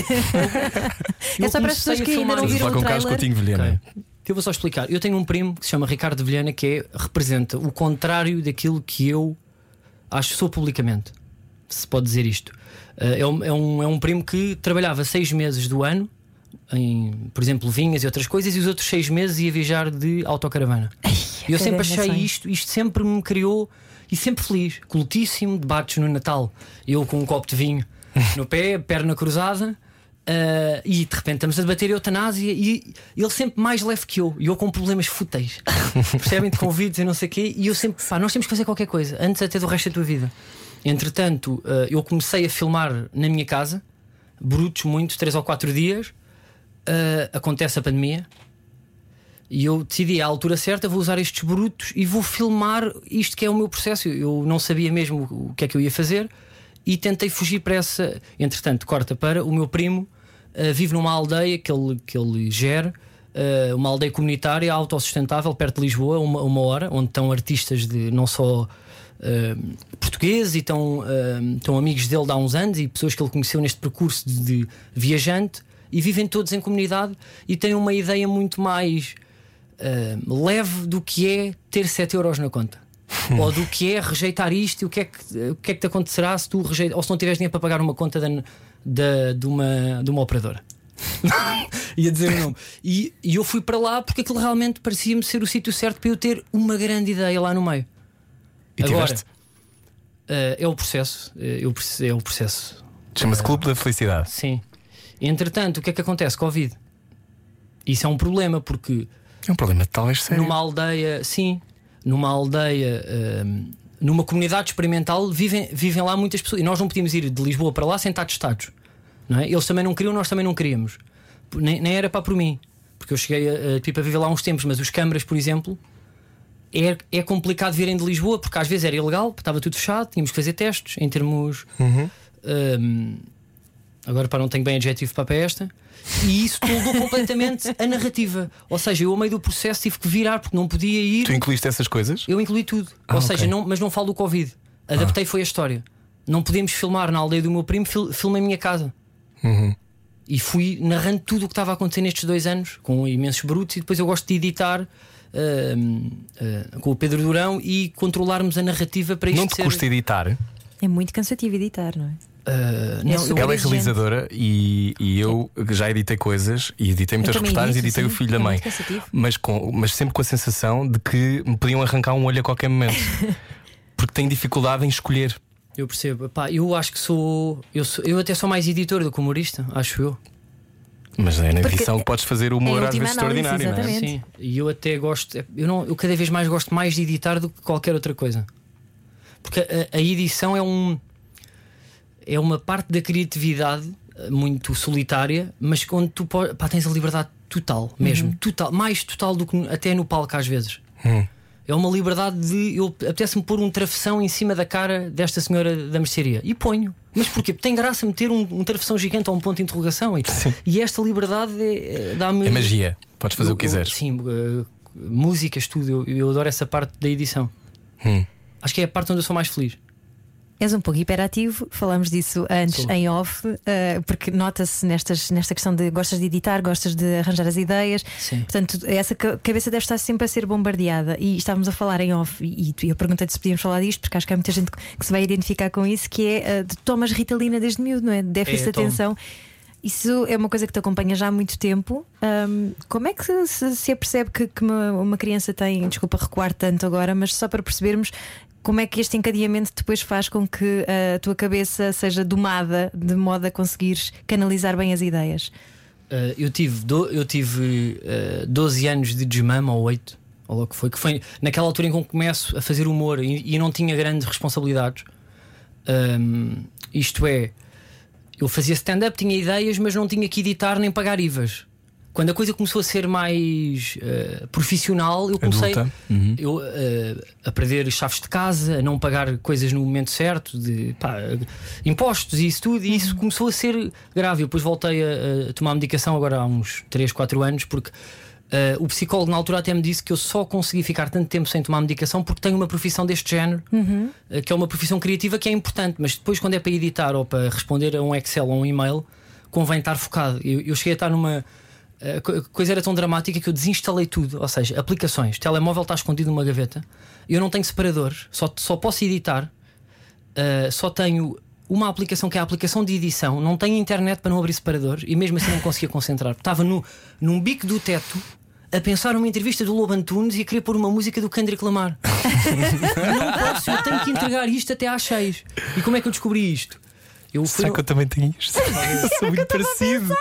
É só para as pessoas que ainda não viram falar o com o Carlos trailer. Coutinho Vilhena. Eu vou só explicar. Eu tenho um primo que se chama Ricardo Vilhena que é, representa o contrário daquilo que eu acho que sou publicamente. Se pode dizer isto. Eh, É um, é, um, é um primo que trabalhava seis meses do ano em, por exemplo, vinhas e outras coisas, e os outros seis meses ia viajar de autocaravana. E eu sempre grande achei isto, isto sempre me criou e sempre feliz, cultíssimo, debates no Natal. Eu com um copo de vinho *laughs* no pé, perna cruzada. ah, e de repente estamos a debater eutanásia e ele sempre mais leve que eu, e eu com problemas fúteis, *laughs* percebem? De convites e não sei o quê. E eu sempre, pá, nós temos que fazer qualquer coisa antes até do resto da tua vida. Entretanto, ah, eu comecei a filmar na minha casa, brutos, muito, três ou quatro dias. Ah, acontece a pandemia, e eu decidi à altura certa vou usar estes brutos e vou filmar isto que é o meu processo. Eu não sabia mesmo o que é que eu ia fazer e tentei fugir para essa. Entretanto, corta para o meu primo uh, vive numa aldeia que ele, que ele gera, uh, uma aldeia comunitária autossustentável perto de Lisboa, uma, uma hora, onde estão artistas de não só. uh, portugueses e estão, uh, estão amigos dele de há uns anos e pessoas que ele conheceu neste percurso de, de viajante e vivem todos em comunidade e têm uma ideia muito mais uh, leve do que é ter 7 euros na conta. ou do que é rejeitar isto e o que é que, o que, é que te acontecerá se tu rejeitas, ou se não tiveres dinheiro para pagar uma conta da, da- de, uma, de uma operadora. *laughs* Ia dizer o nome. E, e eu fui para lá porque aquilo realmente parecia-me ser o sítio certo para eu ter uma grande ideia lá no meio. E Agora, tiveste? uh, é o processo. perce- é o processo. Chama-se Clube da Felicidade. Sim. Entretanto, o que é que acontece? Covid. Isso é um problema porque É um problema talvez sério. numa aldeia, sim, numa aldeia, hum, numa comunidade experimental, vivem, vivem lá muitas pessoas. E nós não podíamos ir de Lisboa para lá sem estar testados. Não é? Eles também não queriam, nós também não queríamos. Nem, nem era para por mim. Porque eu cheguei a, a, tipo, a viver lá há uns tempos, mas os câmaras, por exemplo, é, é complicado virem de Lisboa, porque às vezes era ilegal, estava tudo fechado, tínhamos que fazer testes em termos. hum, agora para não tenho bem adjetivo para esta. E isso toldou completamente a narrativa. Ou seja, eu, ao meio do processo, tive que virar porque não podia ir. Tu incluíste essas coisas? Eu incluí tudo. Ah, Ou ok. seja, não, mas não falo do Covid. Adaptei foi a história. Não podemos filmar na aldeia do meu primo, fil, filmei a minha casa. Uhum. E fui narrando tudo o que estava a acontecer nestes dois anos, com imensos brutos, e depois eu gosto de editar hum, ah, com o Pedro Durão e controlarmos a narrativa para isto Não te ser. custa editar? É muito cansativo editar, não é? Ah, não, Ela é realizadora e, e eu já editei coisas e editei muitas reportagens e editei o sim. filho da É mãe. muito cansativo. Mas, com, mas sempre com a sensação de que me podiam arrancar um olho a qualquer momento. *laughs* Porque tenho dificuldade em escolher. Eu percebo. Pá, eu acho que sou eu, sou. eu até sou mais editor do que humorista, acho eu. Mas é na Porque edição que podes fazer o é humor às vezes extraordinário, não é? Sim, e eu até gosto, eu, não, eu cada vez mais gosto mais de editar do que qualquer outra coisa. Porque a, a edição é um é uma parte da criatividade eh, muito solitária, mas quando tu pá, tens a liberdade total, mesmo, total, mais total do que até no palco às vezes. Hum. É uma liberdade de. Eu apetece-me pôr um travessão em cima da cara desta senhora da mercearia. E ponho. Mas porquê? Porque tem graça meter um, um travessão gigante ou um ponto de interrogação. E, e esta liberdade é- é- dá-me. É magia. Podes fazer Eu- o que quiseres. Sim, uh, músicas, tudo. Eu, eu adoro essa parte da edição. Hum. Acho que é a parte onde eu sou mais feliz. És um pouco hiperativo, falámos disso antes Sou. em off, eh, porque nota-se nesta questão de gostas de editar, gostas de arranjar as ideias. Sim. Portanto, essa ca- cabeça deve estar sempre a ser bombardeada. E estávamos a falar em off, e, e eu perguntei-te se podíamos falar disto, porque acho que há muita gente que se vai identificar com isso, que é eh, de tomas ritalina desde miúdo, não é? Déficit É, de tomo. atenção. Isso é uma coisa que te acompanha já há muito tempo. Ahm, como é que se, se apercebe que, que uma, uma criança tem, desculpa recuar tanto agora, mas só para percebermos como é que este encadeamento depois faz com que a tua cabeça seja domada de modo a conseguires canalizar bem as ideias? Uh, eu tive, do- eu tive uh, 12 anos de desmama ou 8, ou logo que foi, que foi naquela altura em que começo a fazer humor e, e não tinha grandes responsabilidades. Um, isto é, eu fazia stand-up, tinha ideias, mas não tinha que editar nem pagar IVAs. Quando a coisa começou a ser mais uh, profissional, eu comecei Uhum. eu, uh, a perder chaves de casa, a não pagar coisas no momento certo, de pá, impostos e isso tudo, e isso começou a ser grave. Eu depois voltei a, a tomar medicação agora há uns 3, 4 anos, porque Uh, o psicólogo na altura até me disse que eu só consegui ficar tanto tempo sem tomar medicação porque tenho uma profissão deste género, Uhum. uh, que é uma profissão criativa que é importante, mas depois, quando é para editar ou para responder a um Excel ou um e-mail, convém estar focado. Eu, eu cheguei a estar numa. A co- coisa era tão dramática que eu desinstalei tudo, ou seja, aplicações. O telemóvel está escondido numa gaveta, eu não tenho separadores, só, só posso editar, uh, só tenho uma aplicação que é a aplicação de edição, não tenho internet para não abrir separadores e mesmo assim não conseguia concentrar. Estava no, num bico do teto a pensar numa entrevista do Lobo Antunes e a querer pôr uma música do Kendrick Lamar. *laughs* não posso, eu tenho que entregar isto até às seis. E como é que eu descobri isto? Eu fui Será no- que eu também tenho isto? *laughs* eu sou muito parecido.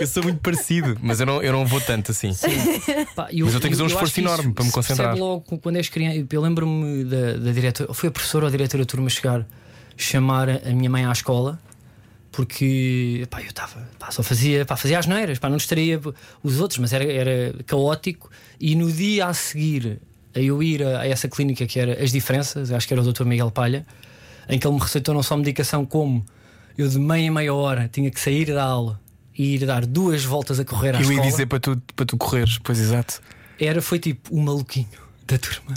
Eu sou muito parecido, mas eu não, eu não vou tanto assim. Pá, Mas eu tenho que fazer um esforço enorme para me concentrar. logo quando és criança. Eu lembro-me da, da diretora, foi a professora ou a diretora da turma chegar chamar a minha mãe à escola porque pá, eu estava pá, só fazia, pá, fazia as neiras, pá, não distraía os outros, mas era, era caótico. E no dia a seguir a eu ir a, a essa clínica que era As Diferenças, acho que era o Dr. Miguel Palha, em que ele me receitou não só medicação, como eu de meia em meia hora tinha que sair da aula e ir dar duas voltas a correr à Eu ia escola. dizer para tu, para tu correres, pois exato. Era, foi tipo o maluquinho da turma.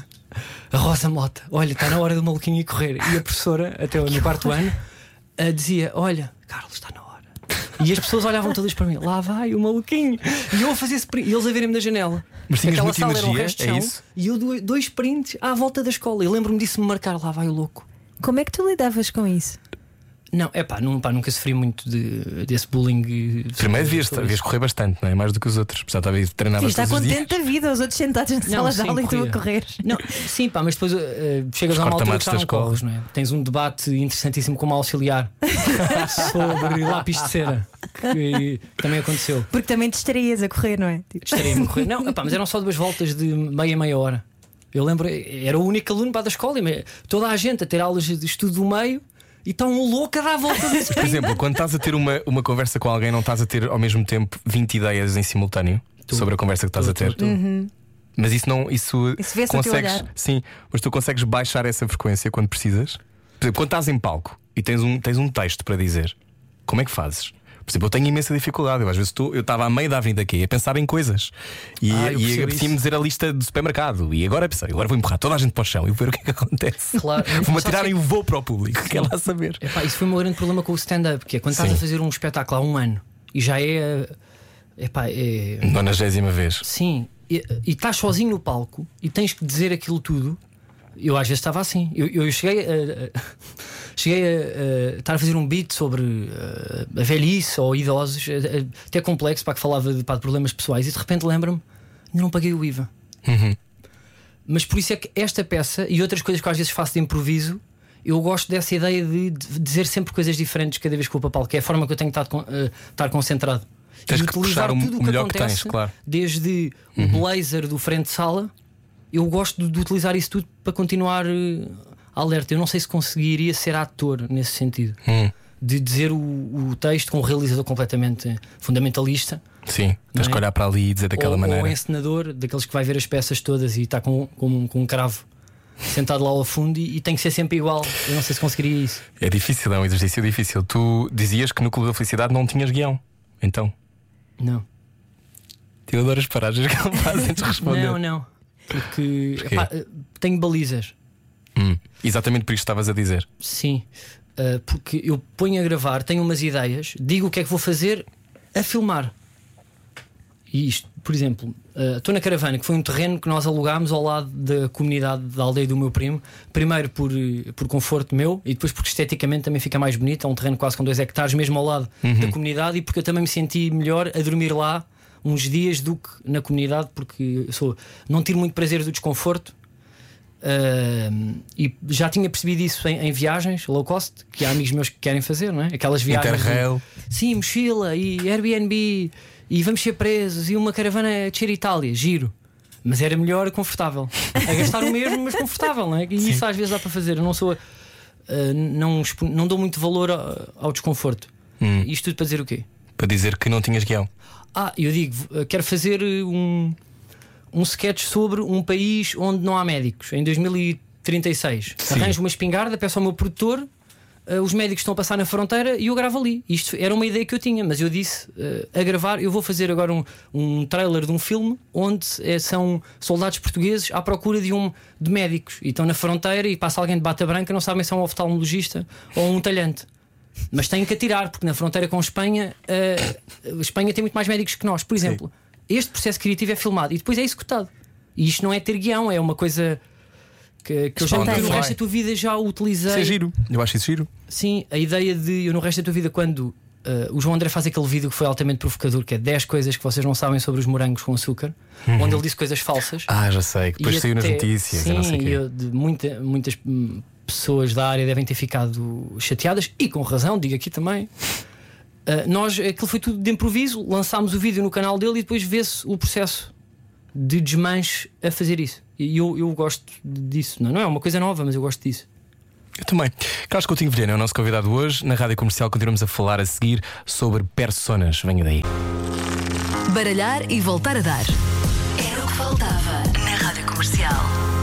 A Rosa Mota, olha, está na hora do maluquinho ir correr. E a professora, até no quarto ano, a dizia: Olha, Carlos, está na hora. E as pessoas olhavam todas para mim: Lá vai o maluquinho. E eu a fazer sprint, e eles a verem-me da janela. Mas tinhas Aquela muita sala era um energia, resto de é chão, isso? E eu do- dois sprints à volta da escola. Eu lembro-me disso me marcar: Lá vai o louco. Como é que tu lidavas com isso? Não, é pá, não, pá, nunca sofri muito de, desse bullying. Primeiro devias, devias correr bastante, não é? Mais do que os outros. Apesar de estar treinado Sim, está todos os dias. contente da vida, os outros sentados na sala de aula e tu a correr. Não, sim, pá, mas depois eh, chegas a uma altura que já não corres, não é? Tens um debate interessantíssimo com uma auxiliar *laughs* sobre lápis de cera, que também aconteceu. Porque também te distraías a correr, não é? Tipo, Estaria-me a correr. *laughs* Não, epá, mas eram só duas voltas de meia, meia hora. Eu lembro, era o único aluno para da escola, e toda a gente a ter aulas de estudo do meio e está um louco a volta desse Por exemplo, quando estás a ter uma, uma conversa com alguém, não estás a ter ao mesmo tempo 20 ideias em simultâneo sobre a conversa que estás Tu, a ter. tu, tu. Mas isso não. Isso, Isso consegues. Sim, mas tu consegues baixar essa frequência quando precisas. Por exemplo, quando estás em palco e tens um, tens um texto para dizer, como é que fazes? Por exemplo, eu tenho imensa dificuldade. Eu às vezes estou, eu estava à meio da avenida aqui a pensar em coisas e, Ah, e apetecia-me dizer a lista do supermercado. E agora pensei, agora vou empurrar toda a gente para o chão e vou ver o que é que acontece. Claro. Vou-me Sabes atirar que- e vou para o público. Quer lá saber. Epá, isso foi o meu grande problema com o stand-up, que é quando estás Sim. a fazer um espetáculo há um ano e já é. Epá, é. Nonagésima vez. Sim, e e estás sozinho no palco e tens que dizer aquilo tudo. Eu às vezes estava assim. Eu, eu cheguei a, a- cheguei a, a estar a fazer um beat sobre uh, a velhice ou idosos, eh, eh, até complexo, para que falava de, pá, de problemas pessoais, e de repente lembro-me, ainda não paguei o IVA. Mas por isso é que esta peça e outras coisas que às vezes faço de improviso, eu gosto dessa ideia de, de dizer sempre coisas diferentes cada vez que vou para o palco, que é a forma que eu tenho estado con- eh, estar concentrado. Tens E que utilizar puxar tudo o melhor que acontece, tens, claro. Desde o blazer do frente de sala, eu gosto de, de utilizar isso tudo para continuar eh, alerta. Eu não sei se conseguiria ser ator nesse sentido. Hum, De dizer o, o texto com um realizador completamente fundamentalista sim, tens é? que olhar para ali e dizer daquela ou, maneira. ou encenador, daqueles que vai ver as peças todas e está com, com, com um cravo sentado lá ao fundo e, e tem que ser sempre igual. Eu não sei se conseguiria isso. É difícil, é um exercício difícil. Tu dizias que no Clube da Felicidade não tinhas guião. Então, Não. eu adoro as paragens que ele faz *laughs* antes de responder. Não, não. Porque Porquê? epá, tenho balizas. Hum, exatamente por isso que estavas a dizer. Sim. Uh, porque eu ponho a gravar, tenho umas ideias, digo o que é que vou fazer a filmar. E isto, por exemplo, uh, estou na caravana, que foi um terreno que nós alugámos ao lado da comunidade da aldeia do meu primo. Primeiro por, por conforto meu e depois porque esteticamente também fica mais bonito. É um terreno quase com dois hectares, mesmo ao lado da comunidade, e porque eu também me senti melhor a dormir lá uns dias do que na comunidade, porque eu sou, não tiro muito prazer do desconforto. Uh, e já tinha percebido isso em, em viagens low cost, que há amigos meus que querem fazer, não é? Aquelas viagens. de- Interrail. Sim, mochila e Airbnb e vamos ser presos e uma caravana a descer Itália, giro. Mas era melhor confortável. A gastar o mesmo, mas confortável, não é? E isso às vezes dá para fazer. Eu não sou. uh, não, não dou muito valor ao, ao desconforto. Hum. Isto tudo para dizer o quê? Para dizer que não tinhas guião. Ah, eu digo, quero fazer um, um sketch sobre um país onde não há médicos, em 2036. Sim. Arranjo uma espingarda, peço ao meu produtor. eh, os médicos estão a passar na fronteira e eu gravo ali. Isto era uma ideia que eu tinha, mas eu disse eh, a gravar. Eu vou fazer agora um, um trailer de um filme onde eh, são soldados portugueses à procura de um de médicos e estão na fronteira e passa alguém de bata branca, não sabem se é um oftalmologista ou um talhante. Mas têm que atirar, porque na fronteira com Espanha, eh, a Espanha tem muito mais médicos que nós. Por exemplo, este processo criativo é filmado e depois é executado. E isto não é ter guião, é uma coisa que, que eu já no resto da tua vida já utilizei. Isso é giro. Eu acho isso giro. Sim, a ideia de eu no resto da tua vida, quando eh, o João André faz aquele vídeo que foi altamente provocador, que é 10 coisas que vocês não sabem sobre os morangos com açúcar, onde ele disse coisas falsas. Ah, já sei. Que depois saiu nas notícias. Sim, e não sei o quê. eu- de muita- muitas hum, pessoas da área devem ter ficado chateadas e com razão, digo aqui também. Uh, nós, aquilo foi tudo de improviso, lançámos o vídeo no canal dele e depois vê-se o processo de desmanche a fazer isso. E eu, eu gosto disso. Não, não é uma coisa nova, mas eu gosto disso. Eu também. Carlos Coutinho Vilhena é o nosso convidado hoje. Na rádio comercial continuamos a falar a seguir sobre personas. Venha daí. Baralhar e voltar a dar. Era o que faltava na Rádio Comercial.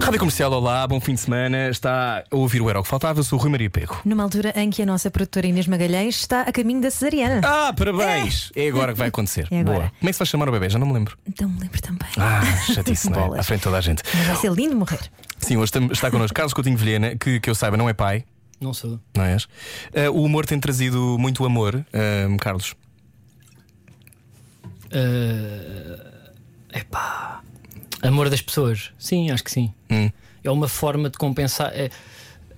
Rádio Comercial, olá, bom fim de semana. Está a ouvir o Era o que Faltava. Eu sou o Rui Maria Pego. Numa altura em que a nossa produtora Inês Magalhães está a caminho da cesariana. Ah, parabéns! É, agora que vai acontecer. *laughs* É agora. Boa. Como é que se vai chamar o bebê? Já não me lembro. Então me lembro também. Ah, *laughs* chatice, não é? À frente de toda a gente. Mas vai ser lindo morrer. Sim, hoje está connosco Carlos Coutinho Vilhena, que, que eu saiba não é pai, Não sou. não és? Ah, o humor tem trazido muito amor, ah, Carlos. Uh, epá. Amor das pessoas. Sim, acho que sim. Hum. É uma forma de compensar. é,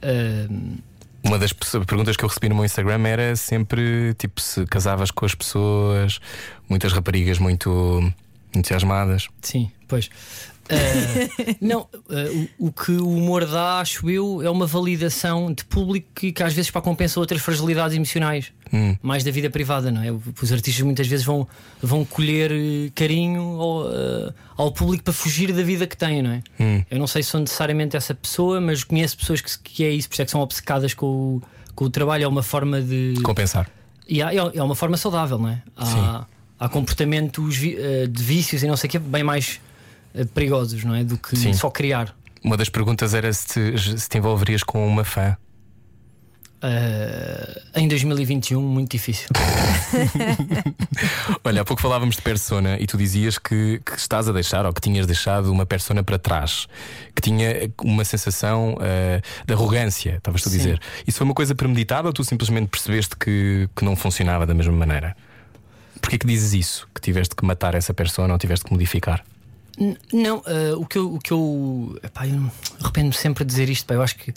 uh, Uma das pe- perguntas que eu recebi no meu Instagram era sempre tipo se casavas com as pessoas, muitas raparigas muito entusiasmadas. Sim, pois. Uh, não, uh, o, o que o humor dá, acho eu, é uma validação de público que, que às vezes para compensa outras fragilidades emocionais, Hum. mais da vida privada, não é? Os artistas muitas vezes vão, vão colher eh, carinho ao, uh, ao público para fugir da vida que têm, não é? Hum. Eu não sei se sou necessariamente essa pessoa, mas conheço pessoas que, que é isso, por isso é que são obcecadas com o, com o trabalho, é uma forma de. Compensar. E há- é uma forma saudável, não é? Há, há comportamentos de vícios e não sei o que bem mais perigosos, não é? Do que Sim. só criar. Uma das perguntas era se te, se te envolverias com uma fã. Eh, em 2021, muito difícil. *laughs* Olha, há pouco falávamos de persona e tu dizias que, que estás a deixar ou que tinhas deixado uma persona para trás, que tinha uma sensação ah, de arrogância, estavas tu a dizer. Isso foi uma coisa premeditada ou tu simplesmente percebeste que, que não funcionava da mesma maneira? Porquê que dizes isso? Que tiveste que matar essa persona ou tiveste que modificar? Não, eh, o que eu. O que eu epá, eu arrependo-me sempre de dizer isto, pá, eu acho que,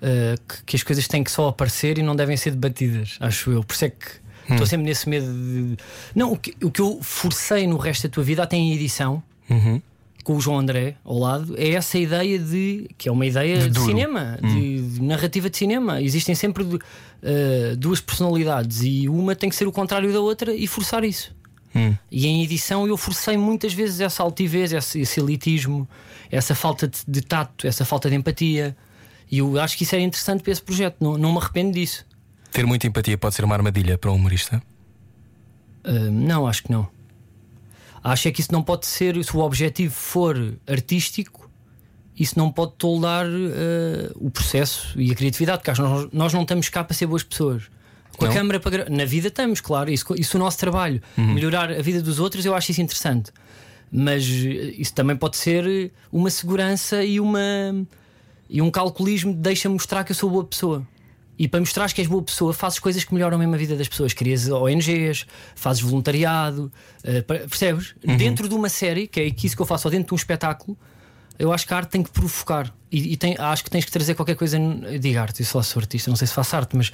eh, que, que as coisas têm que só aparecer e não devem ser debatidas, acho eu. Por isso é que estou sempre nesse medo de. Não, o que, o que eu forcei no resto da tua vida, até em edição. Uhum. com o João André ao lado, é essa ideia de que é uma ideia De de, cinema, de, de narrativa de cinema. Existem sempre eh, duas personalidades e uma tem que ser o contrário da outra e forçar isso. Hum. E em edição eu forcei muitas vezes essa altivez, esse, esse elitismo, essa falta de, de tato, essa falta de empatia. E eu acho que isso era interessante para esse projeto, não, não me arrependo disso. Ter muita empatia pode ser uma armadilha para um humorista? Uh, não, acho que não. Acho é que isso não pode ser, se o objetivo for artístico, isso não pode toldar uh, o processo e a criatividade, porque acho que nós, nós não estamos cá para ser boas pessoas. Com Não? a câmara para Na vida estamos, claro, isso, isso é o nosso trabalho. Melhorar a vida dos outros, eu acho isso interessante. Mas uh, isso também pode ser uma segurança e, uma, e um calculismo de deixa mostrar que eu sou boa pessoa. E para mostrar que és boa pessoa, fazes coisas que melhoram mesmo a vida das pessoas. Crias ONGs, fazes voluntariado, eh, pa- percebes? Dentro de uma série, que é isso que eu faço, ou dentro de um espetáculo, eu acho que a arte tem que provocar. E, e tem- acho que tens que trazer qualquer coisa. Digo arte, eu sou lá sou artista, não sei se faço arte, mas.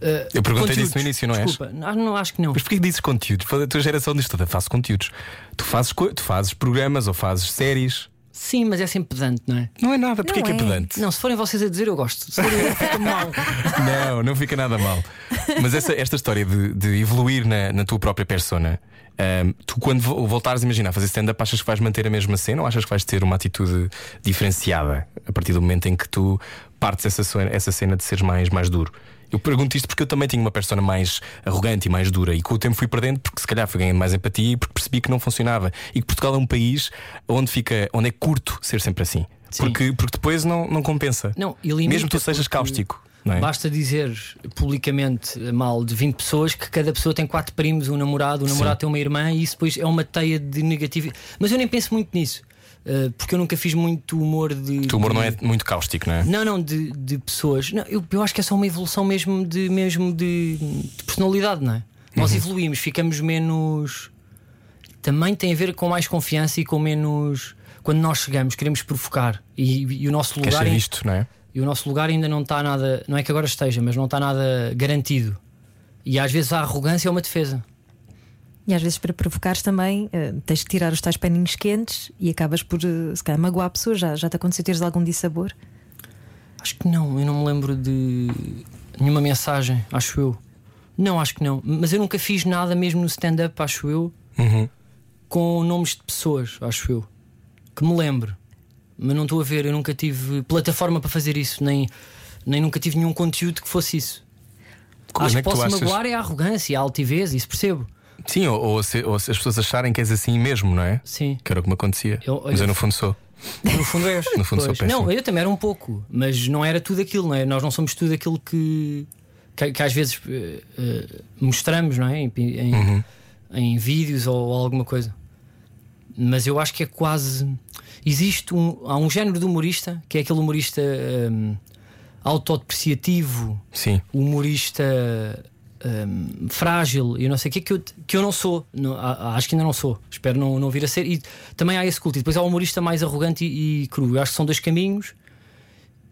eh, Eu perguntei disso no início, não és? Desculpa, não, não, acho que não. Mas porquê que dizes conteúdos? A tua geração diz toda, faço conteúdos. Tu fazes, tu fazes programas ou fazes séries. Sim, mas é sempre pedante, não é? Não é nada, porquê Não que é é. pedante? Não, se forem vocês a dizer, eu gosto. Se forem eu, fica mal. *laughs* Não, não fica nada mal. Mas essa, esta história de, de evoluir na, na tua própria persona, ahm, tu quando vo- voltares a imaginar fazer stand-up, achas que vais manter a mesma cena ou achas que vais ter uma atitude diferenciada a partir do momento em que tu partes essa, cena- essa cena de seres mais, mais duro? Eu pergunto isto porque eu também tinha uma persona mais arrogante e mais dura e com o tempo fui perdendo porque se calhar fui ganhando mais empatia e porque percebi que não funcionava e que Portugal é um país onde fica onde é curto ser sempre assim. Sim. Porque, porque depois não, não compensa. Não, Mesmo que tu sejas cáustico. É? Basta dizer publicamente mal de 20 pessoas que cada pessoa tem quatro primos, um namorado, o namorado Sim. tem uma irmã e isso depois é uma teia de negativo. Mas eu nem penso muito nisso, eh, porque eu nunca fiz muito humor de. O humor de- não é muito cáustico, não é? Não, não, de, de pessoas. Não, eu, eu acho que é só uma evolução mesmo de, mesmo de, de personalidade, não é? Nós Uhum. evoluímos, ficamos menos. Também tem a ver com mais confiança e com menos. Quando nós chegamos, queremos provocar e, e o nosso lugar. ser em- visto, não é? e o nosso lugar ainda não está nada. Não é que agora esteja, mas não está nada garantido. E às vezes a arrogância é uma defesa. E às vezes para provocares também eh, tens que tirar os tais paninhos quentes e acabas por eh, se calhar magoar a pessoa. Já, já te aconteceu teres algum dissabor? Acho que não, eu não me lembro de nenhuma mensagem, acho eu. Não, acho que não. Mas eu nunca fiz nada mesmo no stand-up, acho eu, Uhum. com nomes de pessoas, acho eu. Que me lembro. Mas não estou a ver, eu nunca tive plataforma para fazer isso, nem, nem nunca tive nenhum conteúdo que fosse isso. Como acho é que que posso achas- magoar é a arrogância, a altivez, isso percebo. Sim, ou, ou se, ou se as pessoas acharem que és assim mesmo, não é? Sim. Que era o que me acontecia. Eu- Mas eu no fundo sou. No fundo és. *laughs* No fundo sou Pois. péssimo. Não, eu também era um pouco, mas não era tudo aquilo, não é? Nós não somos tudo aquilo que, que, que às vezes eh, mostramos, não é? Em, em, Uhum. em vídeos ou, alguma coisa. Mas eu acho que é quase. Existe um, há um género de humorista que é aquele humorista hum, autodepreciativo, Sim. humorista hum, frágil e eu não sei o que, que eu, que eu não sou. Não, a- acho que ainda não sou. Espero não, não vir a ser. E também há esse culto. E depois há o humorista mais arrogante e, e cru. Eu acho que são dois caminhos.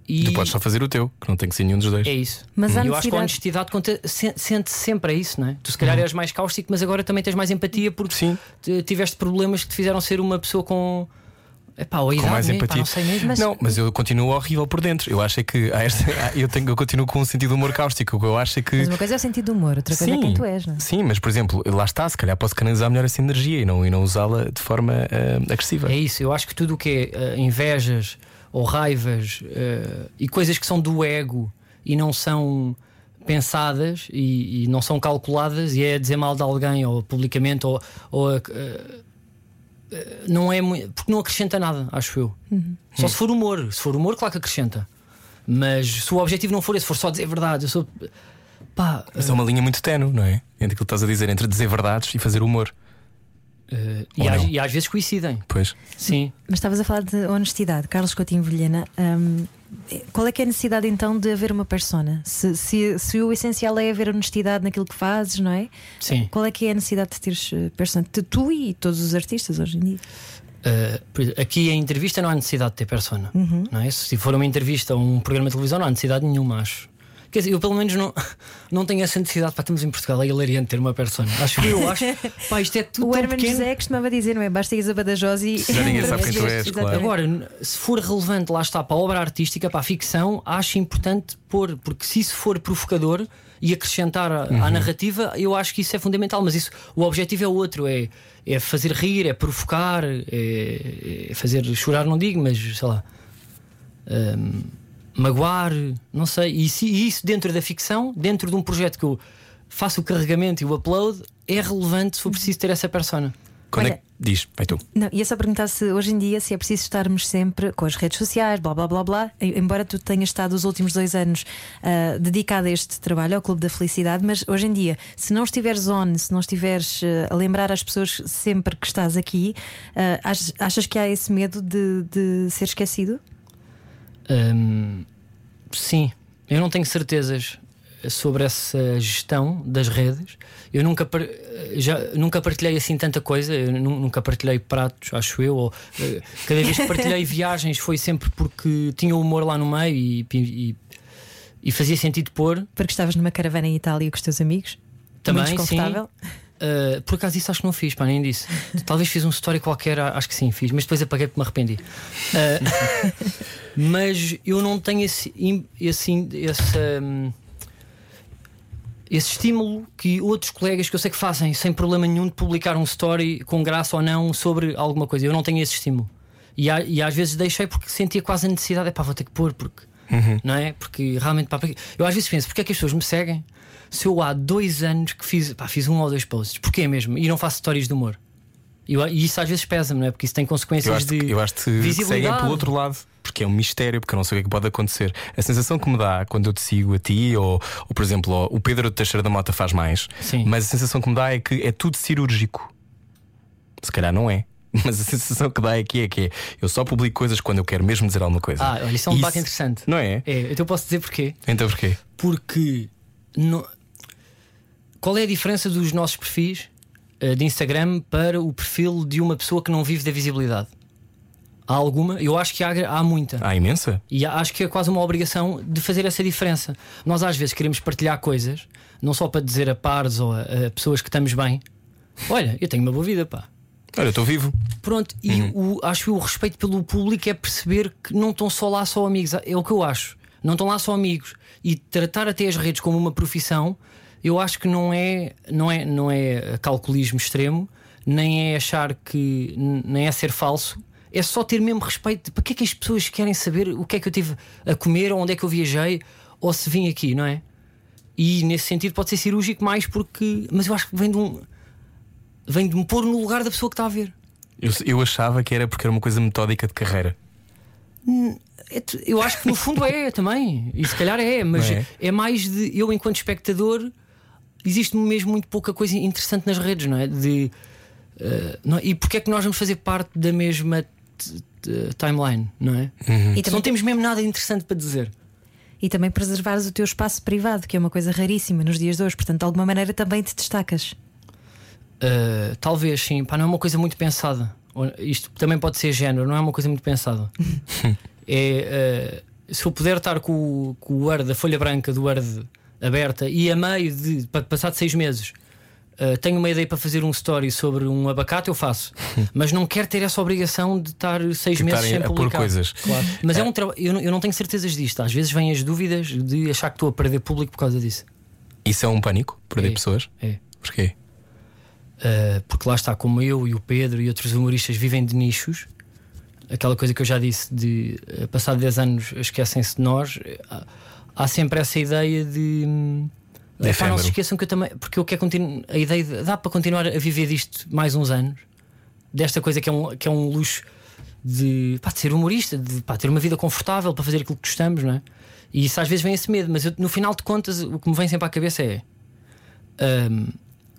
E Tu podes só fazer o teu, que não tem que ser nenhum dos dois. é isso. Mas há eu acho que a honestidade conta, se- sente sempre é isso, não é? Tu se calhar és mais cáustico, mas agora também tens mais empatia porque Sim. te- tiveste problemas que te fizeram ser uma pessoa com. Epá, ou Com mais? Pá, empatia. não sei mesmo. Não, mas eu continuo horrível por dentro. Eu acho é que esta- eu, tenho, eu continuo com um sentido de humor cáustico. Eu acho é que. Mas uma coisa é o sentido do humor, outra coisa é quem tu és, não é? sim, mas por exemplo, lá está, se calhar posso canalizar melhor essa energia e não, e não usá-la de forma ah, agressiva. É isso, eu acho que tudo o que é eh, invejas ou raivas eh, e coisas que são do ego e não são pensadas e, e não são calculadas e é dizer mal de alguém ou publicamente ou, ou, não é mui- porque não acrescenta nada, acho eu. Só se for humor, se for humor, claro que acrescenta. Mas se o objetivo não for esse, for só dizer verdade, eu sou pá, Mas é uma linha muito tenue, não é? Entre aquilo que estás a dizer, entre dizer verdades e fazer humor. Ou e, às, e às vezes coincidem. Pois. Sim. Mas estavas a falar de honestidade, Carlos Coutinho Vilhena. hum, qual é que é a necessidade então de haver uma persona? Se, se, se o essencial é haver honestidade naquilo que fazes, não é? Sim. Qual é que é a necessidade de teres eh, persona? Tu- Tu e todos os artistas hoje em dia. Uh, aqui em entrevista não há necessidade de ter persona. Uhum. Não é? Se for uma entrevista ou um programa de televisão, não há necessidade nenhuma, acho. Quer dizer, eu pelo menos não, *laughs* não tenho essa necessidade. Pá, estamos em Portugal, é hilariante ter uma persona. Acho que *laughs* eu acho. Pá, isto é tudo O Herman pequeno. José costumava dizer, não é? Basta ires a Badajoz e. Já ninguém *laughs* sabe quem tu és, claro. Agora, se for relevante, lá está, para a obra artística, para a ficção, acho importante pôr, porque se isso for provocador e acrescentar a- à narrativa, eu acho que isso é fundamental. Mas isso, o objetivo é outro: é, é fazer rir, é provocar, é, é fazer chorar, não digo, mas sei lá. hum, magoar, não sei. E se- e isso dentro da ficção, dentro de um projeto que eu faço o carregamento e o upload, é relevante se for preciso ter essa persona. Quando é Olha- que. Diz, vai tu. Não, ia só perguntar se hoje em dia se é preciso estarmos sempre com as redes sociais, blá blá blá blá. Embora tu tenhas estado os últimos dois anos ah, dedicado a este trabalho, ao Clube da Felicidade, mas hoje em dia, se não estiveres on, se não estiveres ah, a lembrar as pessoas sempre que estás aqui, ah, achas, achas que há esse medo de, de ser esquecido? Hum, sim, eu não tenho certezas sobre essa gestão das redes. Eu nunca, já, nunca partilhei assim tanta coisa, eu nu- nunca partilhei pratos, acho eu. Ou, eh, cada vez que partilhei *laughs* viagens foi sempre porque tinha o humor lá no meio e, e, e fazia sentido pôr. Porque estavas numa caravana em Itália com os teus amigos? Também, Muito sim. Uh, por acaso isso acho que não fiz, pá, nem disse. *laughs* Talvez fiz um story qualquer, acho que sim, fiz, mas depois apaguei porque me arrependi. Uh, *laughs* mas eu não tenho esse, esse, esse, hum, esse estímulo que outros colegas que eu sei que fazem sem problema nenhum de publicar um story com graça ou não sobre alguma coisa. Eu não tenho esse estímulo. E, há- e às vezes deixei porque sentia quase a necessidade, é pá, vou ter que pôr, porque não é? Porque realmente, pá, porque- eu às vezes penso, porque é que as pessoas me seguem se eu há dois anos que fiz, pá, fiz um ou dois posts? Porquê mesmo? E não faço stories de humor. E, e isso às vezes pesa-me, não é? Porque isso tem consequências Eu acho, de. eu acho que seguem pelo outro lado, porque é um mistério, porque eu não sei o que é que pode acontecer. A sensação que me dá quando eu te sigo a ti, ou, ou por exemplo, o Pedro Teixeira da Mota faz mais, Sim. mas a sensação que me dá é que é tudo cirúrgico. Se calhar não é. *laughs* Mas a sensação que dá aqui é que é, eu só publico coisas quando eu quero mesmo dizer alguma coisa. Ah, olha, isso é um debate interessante. Não é? É, então eu posso dizer porquê? Então porquê? Porque no- qual é a diferença dos nossos perfis eh, de Instagram para o perfil de uma pessoa que não vive da visibilidade? Há alguma? Eu acho que há, há muita. Há imensa? E acho que é quase uma obrigação de fazer essa diferença. Nós às vezes queremos partilhar coisas, não só para dizer a pares ou a, a pessoas que estamos bem. Olha, eu tenho uma boa vida, pá. Olha, eu estou vivo. Pronto, e o, acho que o respeito pelo público é perceber que não estão só lá só amigos. É o que eu acho. Não estão lá só amigos. E tratar até as redes como uma profissão, eu acho que não é, não é, não é calculismo extremo, nem é achar que nem é ser falso. É só ter mesmo respeito. Para que é que as pessoas querem saber o que é que eu tive a comer, ou onde é que eu viajei, ou se vim aqui, não é? E nesse sentido pode ser cirúrgico mais porque. Mas eu acho que vem de um. Vem de me pôr no lugar da pessoa que está a ver. Eu, eu achava que era porque era uma coisa metódica de carreira. É tu- Eu acho que no fundo é também. E se calhar é, mas é? é? mais de eu, enquanto espectador, existe mesmo muito pouca coisa interessante nas redes, não é? De, eh, não? E porque é que nós vamos fazer parte da mesma timeline, não é? E Se não temos mesmo nada interessante para dizer. e também preservares o teu espaço privado, que é uma coisa raríssima nos dias de hoje. Portanto, de alguma maneira também te destacas. Uh, talvez sim, pá, não é uma coisa muito pensada. Isto também pode ser género, não é uma coisa muito pensada. *laughs* é, uh, se eu puder estar com, o- com o Word, a folha branca do Word aberta e a meio de pa- passado seis meses. uh, tenho uma ideia para fazer um story sobre um abacate, eu faço, *laughs* mas não quero ter essa obrigação de estar seis De meses sem a publicar. coisas. Claro. Mas é um trabalho, eu, não- eu não tenho certezas disto. Às vezes vêm as dúvidas de achar que estou a perder público por causa disso. Isso é um pânico? Perder É. pessoas? É. Porquê? Uh, porque lá está, como eu e o Pedro e outros humoristas vivem de nichos, aquela coisa que eu já disse de uh, passado 10 anos esquecem-se de nós, uh, há sempre essa ideia de. hum, De epá, não se esqueçam que eu também. Porque eu quero continuar. A ideia de, dá para continuar a viver disto mais uns anos, desta coisa que é um, que é um luxo de, pá, de ser humorista, de pá, ter uma vida confortável para fazer aquilo que gostamos, não é? E isso às vezes vem esse medo, mas eu, no final de contas o que me vem sempre à cabeça é hum,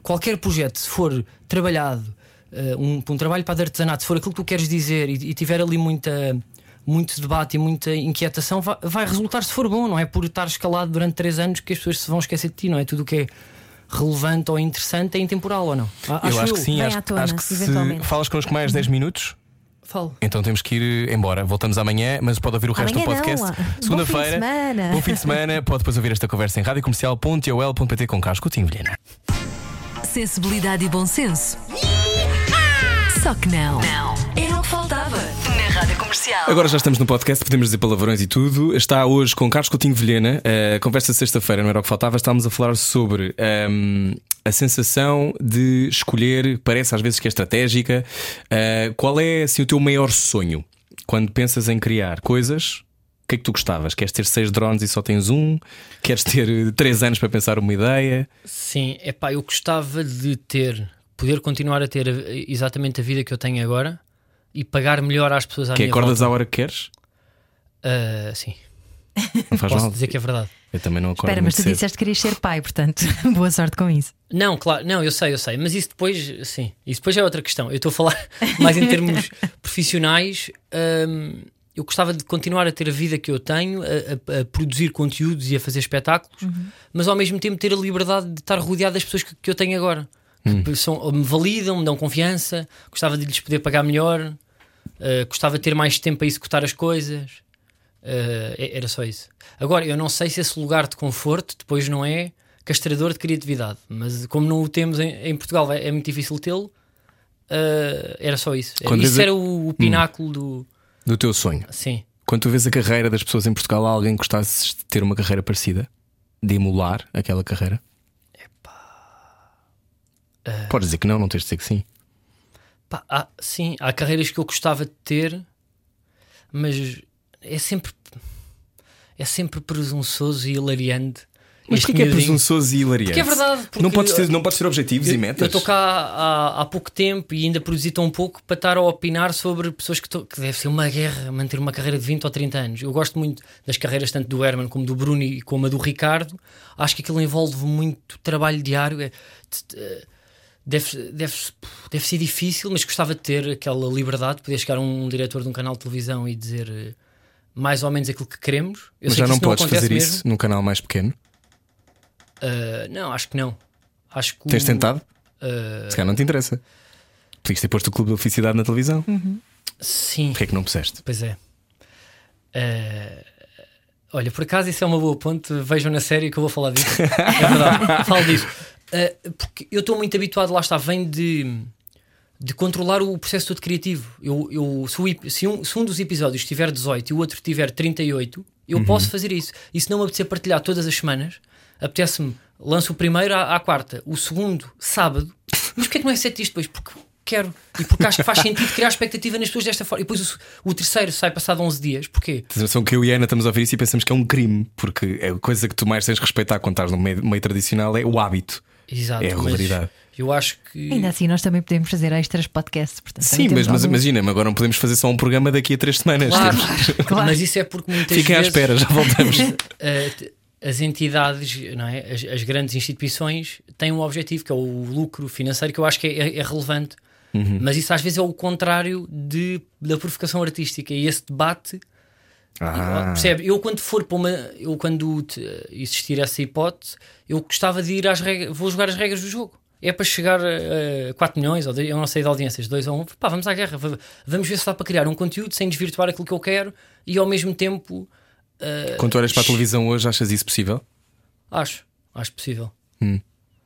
qualquer projeto, se for trabalhado, uh, um, um trabalho para de artesanato, se for aquilo que tu queres dizer e, e tiver ali muita, muito debate e muita inquietação, vai, vai resultar se for bom, não é por estar escalado durante três anos que as pessoas se vão esquecer de ti, não é? Tudo o que é relevante ou interessante é intemporal ou não? A- eu acho que sim, acho, tona, acho que se falas connosco mais 10 minutos. Falo. Então temos que ir embora. Voltamos amanhã, mas pode ouvir o resto do Amanhã não, podcast. ah. Bom Segunda-feira. fim de semana. Bom fim de semana. *laughs* Pode depois ouvir esta conversa em radiocomercial.ol.pt com Carlos Coutinho Vilhena. Sensibilidade e bom senso. Só que não. Não. Era o que faltava na Rádio Comercial. Agora já estamos no podcast, podemos dizer palavrões e tudo. Está hoje com Carlos Coutinho Vilhena. A conversa de sexta-feira não era o que faltava. Estávamos a falar sobre ahm, a sensação de escolher, parece às vezes que é estratégica. Ah, qual é assim, o teu maior sonho quando pensas em criar coisas? O que é que tu gostavas? Queres ter seis drones e só tens um? Queres ter eh, três anos para pensar uma ideia? Sim, é pá, eu gostava de ter, poder continuar a ter exatamente a vida que eu tenho agora e pagar melhor às pessoas à Que minha acordas volta. à hora que queres? Ah, sim, Não faz posso mal. dizer que é verdade. Eu também não acordo Espera, mas tu cedo. disseste que querias ser pai, portanto, *laughs* boa sorte com isso. Não, claro, não, eu sei, eu sei, mas isso depois, sim, isso depois é outra questão. Eu estou a falar *laughs* mais em termos profissionais. hum, eu gostava de continuar a ter a vida que eu tenho, a, a- a produzir conteúdos e a fazer espetáculos, mas ao mesmo tempo ter a liberdade de estar rodeado das pessoas que, que eu tenho agora, que são, me validam, me dão confiança. Gostava de lhes poder pagar melhor, uh, gostava de ter mais tempo a executar as coisas. Uh, era só isso. Agora, eu não sei se esse lugar de conforto depois não é castrador de criatividade, mas como não o temos em, em Portugal, é, é muito difícil tê-lo. uh, era só isso. Quando isso era o, o pináculo do. Do teu sonho. Sim. Quando tu vês a carreira das pessoas em Portugal, há alguém que gostasses de ter uma carreira parecida? De emular aquela carreira? Podes dizer que não, não tens de dizer que sim. Pá, há- sim, há carreiras que eu gostava de ter, mas é sempre. É sempre presunçoso e hilariante. Mas porquê que é presunçoso e hilariante? Porque é verdade, porque não podes ter, não podes ter objetivos Eu- e metas. Eu estou cá há, há pouco tempo e ainda produzi tão pouco para estar a opinar sobre pessoas que, tô- que deve ser uma guerra manter uma carreira de 20 ou 30 anos. Eu gosto muito das carreiras tanto do Herman como do Bruno e como a do Ricardo. Acho que aquilo envolve muito trabalho diário. É- Deve, deve, deve ser difícil, mas gostava de ter aquela liberdade de poder chegar a um diretor de um canal de televisão e dizer eh, mais ou menos aquilo que queremos. Eu Mas sei já que não podes acontece fazer mesmo. isso num canal mais pequeno. Ah, não, acho que não. Acho que o- Tens tentado? ah, Se calhar não te interessa. Podias ter posto o clube da felicidade na televisão. sim. Porquê é que não puseste? Pois é. Eh, olha, por acaso isso é uma boa ponte. Vejam na série que eu vou falar disso. é verdade, *laughs* falo disso. Eh, porque eu estou muito habituado, lá está, vem de, de controlar o processo todo criativo. Eu, eu, se, o se um, se um dos episódios tiver 18 e o outro tiver 38, eu posso fazer isso. E se não me apetecer partilhar todas as semanas, apetece-me, lanço o primeiro à, à quarta, o segundo, sábado. Mas porquê é que não é sete dias depois? Porque quero. E porque acho que faz sentido criar expectativa nas pessoas desta forma. E depois o, o terceiro sai passado 11 dias. Porquê? Noção que eu e a Ana estamos a ouvir isso e pensamos que é um crime, porque a coisa que tu mais tens de respeitar quando estás no meio, meio tradicional é o hábito. Exato. É a regularidade. Eu acho que. Ainda assim, nós também podemos fazer extras podcasts. Portanto, Sim, mas, mas algum- imagina, agora não podemos fazer só um programa daqui a três semanas. Claro, Temos- Claro. *laughs* mas isso é porque muitas Fiquem à vezes espera, já voltamos. *laughs* eh, as entidades, não é? as, as grandes instituições têm um objetivo que é o lucro financeiro, que eu acho que é, é relevante. Uhum. Mas isso às vezes é o contrário de, da provocação artística. E esse debate Ah, Percebe? Eu quando for para uma. Eu quando existir essa hipótese, eu gostava de ir às regras. Vou jogar as regras do jogo. É para chegar a, a 4 milhões, ou eu não sei de audiências, 2 ou 1. Pá, vamos à guerra. va- Vamos ver se dá para criar um conteúdo sem desvirtuar aquilo que eu quero e ao mesmo tempo. eh, quando tu olhas para a televisão hoje, achas isso possível? Acho, acho possível. Hum.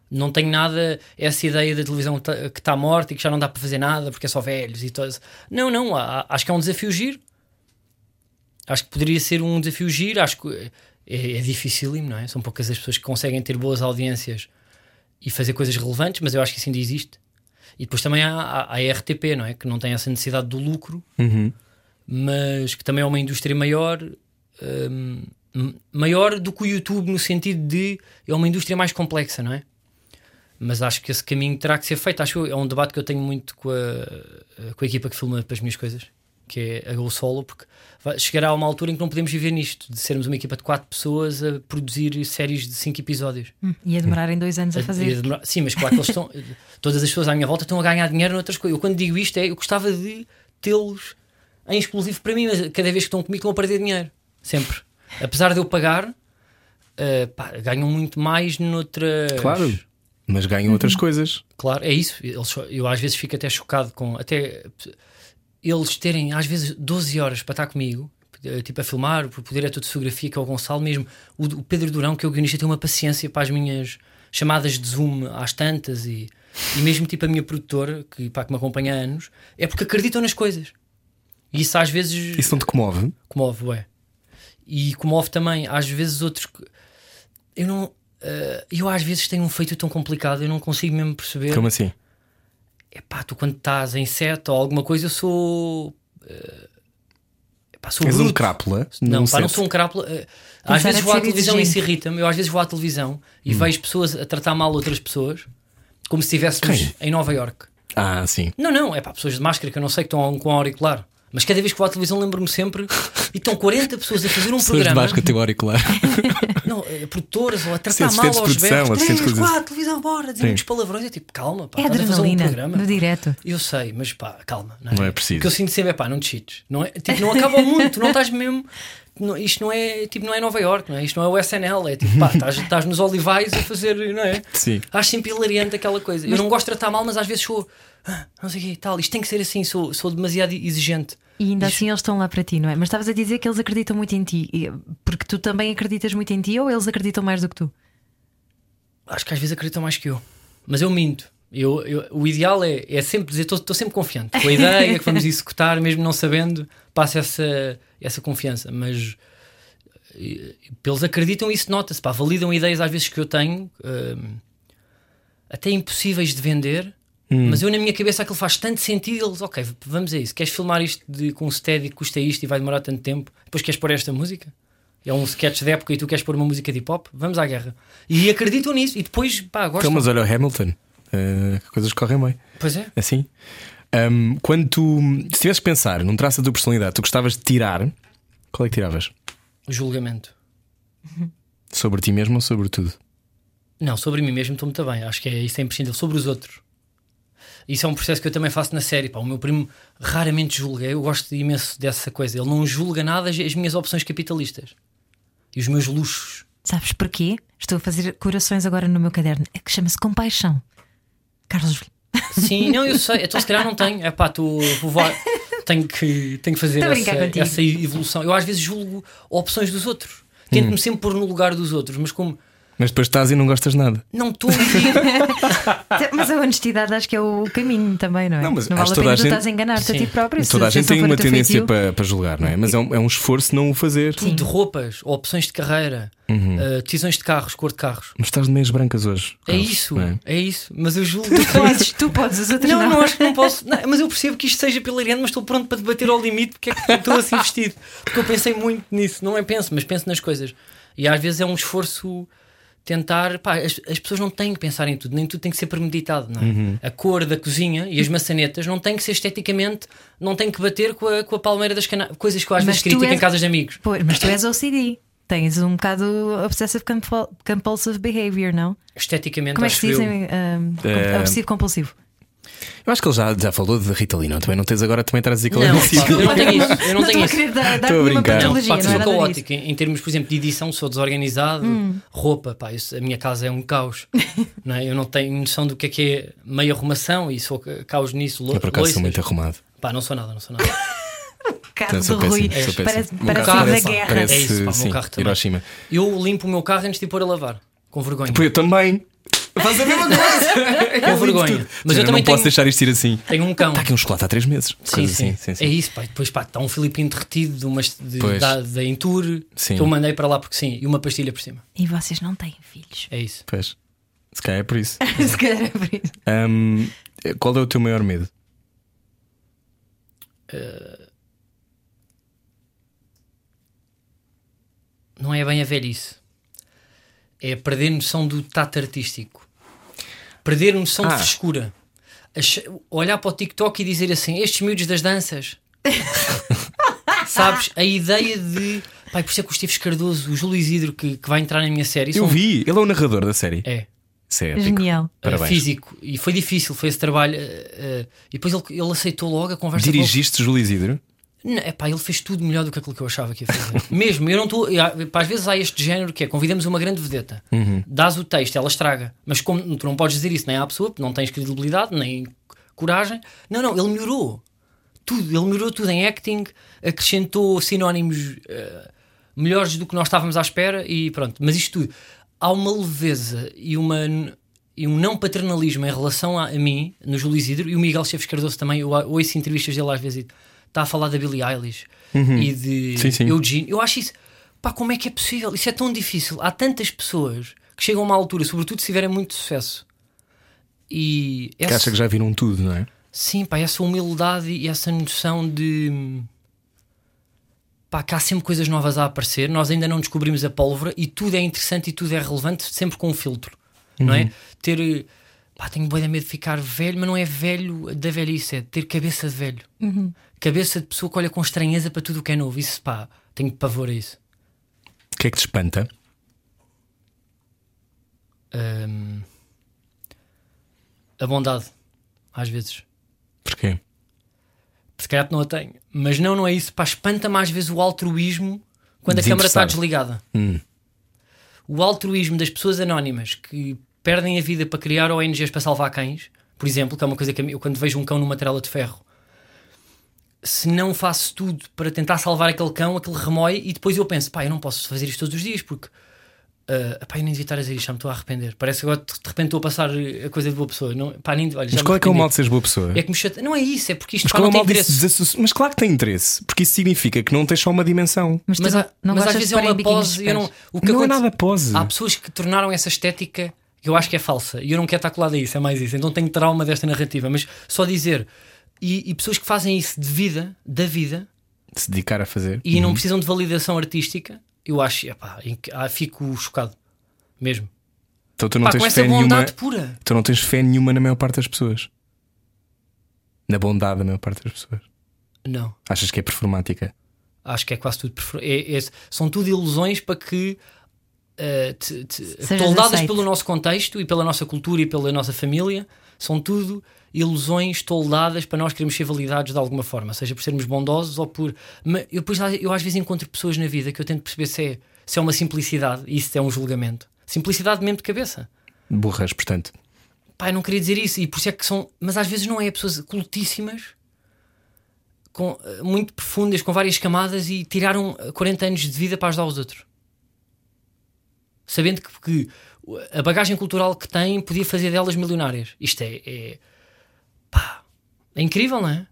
Não tenho nada essa ideia da televisão que está morta e que já não dá para fazer nada porque é só velhos e todas. Não, não, acho que é um desafio giro. Acho que poderia ser um desafio giro. Acho que é, é dificílimo, não é? São poucas as pessoas que conseguem ter boas audiências e fazer coisas relevantes, mas eu acho que isso ainda existe. E depois também há há a RTP, não é? Que não tem essa necessidade do lucro, Uhum. mas que também é uma indústria maior. hum, maior do que o YouTube no sentido de é uma indústria mais complexa, não é? Mas acho que esse caminho terá que ser feito. Acho que é um debate que eu tenho muito com a, com a equipa que filma para as minhas coisas, que é a Go Solo, porque chegará a uma altura em que não podemos viver nisto, de sermos uma equipa de quatro pessoas a produzir séries de cinco episódios. Hum, Ia demorar em dois anos a fazer. demorar- Sim, mas claro que eles estão. *laughs* Todas as pessoas à minha volta estão a ganhar dinheiro noutras coisas. Eu quando digo isto é eu gostava de tê-los em exclusivo para mim, mas cada vez que estão comigo estão a perder dinheiro. Sempre. Apesar de eu pagar, eh, pá, ganham muito mais noutras. Claro. Mas ganham outras coisas. Claro, é isso. Só- eu às vezes fico até chocado com até eles terem às vezes 12 horas para estar comigo, eh, tipo a filmar, por poder a tua fotografia, que é o Gonçalo mesmo. O, o Pedro Durão, que é o guionista, tem uma paciência para as minhas chamadas de zoom às tantas e, e mesmo tipo a minha produtora, que, pá, que me acompanha há anos, é porque acreditam nas coisas. E isso às vezes Isso não te comove? comove, ué. E comove também, às vezes, outros. Eu não. eh, eu às vezes tenho um feito tão complicado, eu não consigo mesmo perceber. Como assim? Epá, tu quando estás em set ou alguma coisa, eu sou. eh, epá, sou És um crápula? Não, pá, não sou um crápula. Começar às vezes vou à televisão e isso irrita-me. Eu às vezes vou à televisão e Hum. vejo pessoas a tratar mal outras pessoas como se estivéssemos em Nova York. Ah, sim. Não, não, é pá, pessoas de máscara que eu não sei que estão com auricular. Mas cada vez que vou à televisão lembro-me sempre e estão 40 pessoas a fazer um Pessoas programa. baixo teu auricular. *laughs* Não, eh, produtoras ou a tratar mal de aos produção, berros. Três, quatro, televisão, bora, dizer muitos palavrões. É tipo, calma, pá, É estás a fazer um adrenalina programa. no direto. Eu sei, mas pá, calma. Não é, Não é preciso. Porque eu sinto sempre, é pá, não te cheats. Não, é, tipo, não acaba o mundo, tu não estás mesmo. não- isto não é tipo, não é Nova York, não é? Isto não é o SNL, é tipo, pá, estás, estás nos olivais a fazer, não é? Sim. Acho sempre hilariante aquela coisa. Eu não gosto de tratar mal, mas às vezes sou, ah, não sei o que tal, isto tem que ser assim, sou, sou demasiado exigente. E ainda assim eles estão lá para ti, não é? Mas estavas a dizer que eles acreditam muito em ti. Porque tu também acreditas muito em ti ou eles acreditam mais do que tu? Acho que às vezes acreditam mais que eu, mas eu minto. Eu, eu- o ideal é, é sempre dizer, estou sempre confiante com a ideia que vamos executar, mesmo não sabendo, passa essa, essa confiança. Mas eles acreditam e isso nota-se, validam ideias às vezes que eu tenho, hum, até impossíveis de vender. Mas eu na minha cabeça aquilo faz tanto sentido. Eles, ok, vamos a isso. Queres filmar isto de, com um steady que custa isto e vai demorar tanto tempo? Depois queres pôr esta música? É um sketch de época e tu queres pôr uma música de hip hop, vamos à guerra. E acreditam nisso. E depois, pá, Então, gostam. mas olha o Hamilton, eh, coisas correm bem. Pois é. Assim. Ahm, quando tu, se tivesse que pensar num traço da tua personalidade, tu gostavas de tirar, qual é que tiravas? O julgamento. Sobre ti mesmo ou sobre tudo? Não, sobre mim mesmo estou muito bem. Acho que é isso é imprescindível. Sobre os outros. Isso é um processo que eu também faço na série. Pá. O meu primo raramente julga. Eu gosto imenso dessa coisa. Ele não julga nada as as minhas opções capitalistas e os meus luxos. Sabes porquê? Estou a fazer corações agora no meu caderno. É que chama-se compaixão. Carlos, Sim, não, eu sei. Então se calhar não tenho. É pá, tu vou. Tenho que, tenho que fazer essa, essa evolução. Eu às vezes julgo opções dos outros. Tento-me sempre pôr no lugar dos outros, mas como Mas depois estás e não gostas nada. não estou. *laughs* mas a honestidade acho que é o caminho também, não é? Não, mas vale acho a pena a tu gente- estás a enganar-te a Sim. ti próprio. se- Toda a se gente não tem uma tendência para, para julgar, não é? Mas é um, é um esforço não o fazer. de roupas, opções de carreira, Uhum. uh, decisões de carros, cor de carros. Mas estás de meias brancas hoje. É Carlos, isso, não é? é isso. Mas eu julgo. Tu podes, tu podes, os outros Não, não. não, acho que não posso. Não, mas eu percebo que isto seja hilariante, mas estou pronto para debater ao limite porque é que estou assim vestido. Porque eu pensei muito nisso. Não é penso, mas penso nas coisas. E às vezes é um esforço tentar. Pá, as, as pessoas não têm que pensar em tudo, nem tudo tem que ser premeditado. Não é? Uhum. A cor da cozinha e as maçanetas não têm que ser esteticamente, não tem que bater com a, com a palmeira das. Coisas que eu às Mas vezes critico em és- casas de amigos. Pois, mas tu és OCD. Tens um bocado obsessive compul- compulsive behavior, não? Esteticamente, Como é que se eu. dizem? Um, Eh, obsessivo compulsivo. Eu acho que ele já, já falou de Rita Lee, não? Também não tens agora também estar a é Não, pá, eu não tenho isso. Eu não, tenho isso. querer dar, dar Estou a brincar. Não, pá, não, sou é caótico. Em, em termos, por exemplo, de edição, sou desorganizado. Hum. Roupa, pá, isso- a minha casa é um caos. *laughs* não é? Eu não tenho noção do que é que é meia arrumação e sou ca- caos nisso. Lo, Eu por acaso loiças. sou muito arrumado. Pá, não sou nada, não sou nada. *laughs* Carro Então, do Rui. péssimo, sou Parece, parece carro da guerra. Parece, É isso, pá, o meu sim, carro também. Hiroshima. Eu limpo o meu carro antes de pôr a lavar. Com vergonha. Pô, eu também. Faz a mesma *laughs* coisa. Com vergonha. Mas eu não também posso tenho, deixar isto ir assim. tenho um cão. Está aqui um chocolate há três meses. Sim, Coisa sim. assim, sim, sim. É isso, pá. Depois, pá, está um filipino derretido de uma, de, Pois. da, da Sim. que eu mandei para lá porque sim. E uma pastilha por cima. E vocês não têm filhos. É isso. Pois. Se calhar é por isso. *laughs* Se calhar é por isso. Ahm, qual é o teu maior medo? não é bem a velhice. É perder noção do tato artístico. Perder noção Ah. de frescura. Olhar para o TikTok e dizer assim: estes miúdos das danças. *laughs* Sabes? A ideia de. Pai, por isso é que o Esteves Cardoso, o Júlio Isidro, que, que vai entrar na minha série, Eu são- vi, ele é o narrador da série. É. Isso é. Genial. uh, Parabéns. físico. E foi difícil, foi esse trabalho. uh, uh, e depois ele, ele aceitou logo a conversa. com. Dirigiste Júlio Isidro? Não, epá, ele fez tudo melhor do que aquilo que eu achava que ia fazer. *laughs* Mesmo, eu não estou. Às vezes há este género que é convidamos uma grande vedeta, dás o texto, ela estraga. Mas como tu não podes dizer isso nem à pessoa, porque não tens credibilidade, nem coragem. Não, não, ele melhorou tudo, ele melhorou tudo em acting, acrescentou sinónimos eh, melhores do que nós estávamos à espera e pronto. Mas isto tudo, há uma leveza e, uma, e um não paternalismo em relação a, a mim, no Júlio Isidro, e o Miguel Cheves Cardoso também, eu ouço entrevistas dele às vezes está a falar da Billie Eilish e de Sim, sim. Eugene. Eu acho isso, pá, como é que é possível? Isso é tão difícil. Há tantas pessoas que chegam a uma altura, sobretudo se tiverem muito sucesso. E Que essa- acha que já viram tudo, não é? Sim, pá, essa humildade e essa noção de. pá, que há sempre coisas novas a aparecer, nós ainda não descobrimos a pólvora e tudo é interessante e tudo é relevante, sempre com um filtro, não é? Ter. eh, pá, tenho boa medo de ficar velho, mas não é velho da velhice, é ter cabeça de velho. Cabeça de pessoa que olha com estranheza para tudo o que é novo. Isso, pá, tenho pavor a isso. O que é que te espanta? Ahm, a bondade, às vezes. Porquê? se calhar não a tenho. Mas não, não é isso. Pá, espanta-me às vezes o altruísmo quando a câmara está desligada. Hum. O altruísmo das pessoas anónimas que perdem a vida para criar ONGs para salvar cães, por exemplo, que é uma coisa que eu quando vejo um cão numa trela de ferro, se não faço tudo para tentar salvar aquele cão, aquele remói, e depois eu penso, pá, eu não posso fazer isto todos os dias porque. Uh, pá, eu nem devia estar a dizer isto, já me estou a arrepender. Parece que agora de repente estou a passar a coisa de boa pessoa. Não, pá, nem, olha, Mas qual é que é o mal de seres boa pessoa? É que me chate... Não é isso, é porque isto Mas pá, qual é não o tem mal disso? interesse. Mas claro que tem interesse, porque isso significa que não tens só uma dimensão. Mas, Mas, não mas às vezes é uma pose. Eu não, o que Não é nada pose. Há pessoas que tornaram essa estética que eu acho que é falsa e eu não quero estar colado a isso, é mais isso. Então tenho trauma desta narrativa. Mas só dizer, e, e pessoas que fazem isso de vida, da vida, De se dedicar a fazer. e não precisam de validação artística, eu acho, epá, ah, fico chocado mesmo. Então tu não Pá, tens fé nenhuma. pura. Tu não tens fé nenhuma na maior parte das pessoas. Na bondade da maior parte das pessoas. Não. Achas que é performática? Acho que é quase tudo. é- é- são tudo ilusões para que. eh, te- te- toldadas aceito. pelo nosso contexto e pela nossa cultura e pela nossa família, são tudo ilusões toldadas para nós queremos ser validados de alguma forma, seja por sermos bondosos ou por. Mas eu, depois, eu às vezes encontro pessoas na vida que eu tento perceber se é, se é uma simplicidade e se é um julgamento. Simplicidade mesmo de cabeça. Burras, portanto. Eu não queria dizer isso, e por isso é que são. Mas às vezes não é pessoas cultíssimas, com, eh, muito profundas, com várias camadas e tiraram eh, 40 anos de vida para ajudar os outros. Sabendo que, que a bagagem cultural que têm podia fazer delas milionárias. Isto é. é é incrível, não é?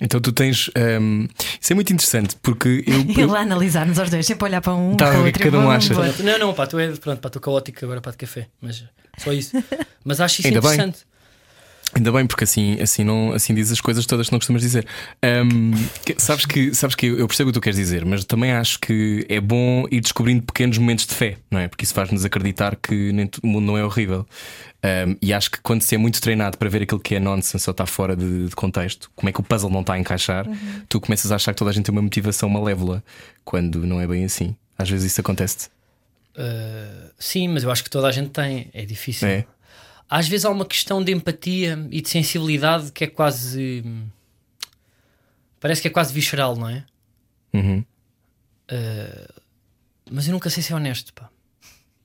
Então tu tens. hum, isso é muito interessante porque eu. *laughs* Ele eu a analisar-nos aos dois, sempre olhar para um, Tá, para outro. cada um acha? Não, não, pá, tu é, pronto, pá, estou caótico agora para de café, mas só isso. Mas acho isso Ainda bem. Ainda bem, porque assim, assim, não, assim dizes as coisas todas que não costumas dizer. Que- sabes, que, sabes que eu percebo o que tu queres dizer, mas também acho que é bom ir descobrindo pequenos momentos de fé, não é? Porque isso faz-nos acreditar que nem o mundo não é horrível. Hum, e acho que quando se é muito treinado para ver aquilo que é nonsense ou está fora de, de contexto, como é que o puzzle não está a encaixar, tu começas a achar que toda a gente tem uma motivação malévola, quando não é bem assim. Às vezes isso acontece. Uh, sim, mas eu acho que toda a gente tem. É difícil. É. Às vezes há uma questão de empatia e de sensibilidade que é quase. hum, Parece que é quase visceral, não é? Uhum. Uh, mas eu nunca sei se é honesto, pá.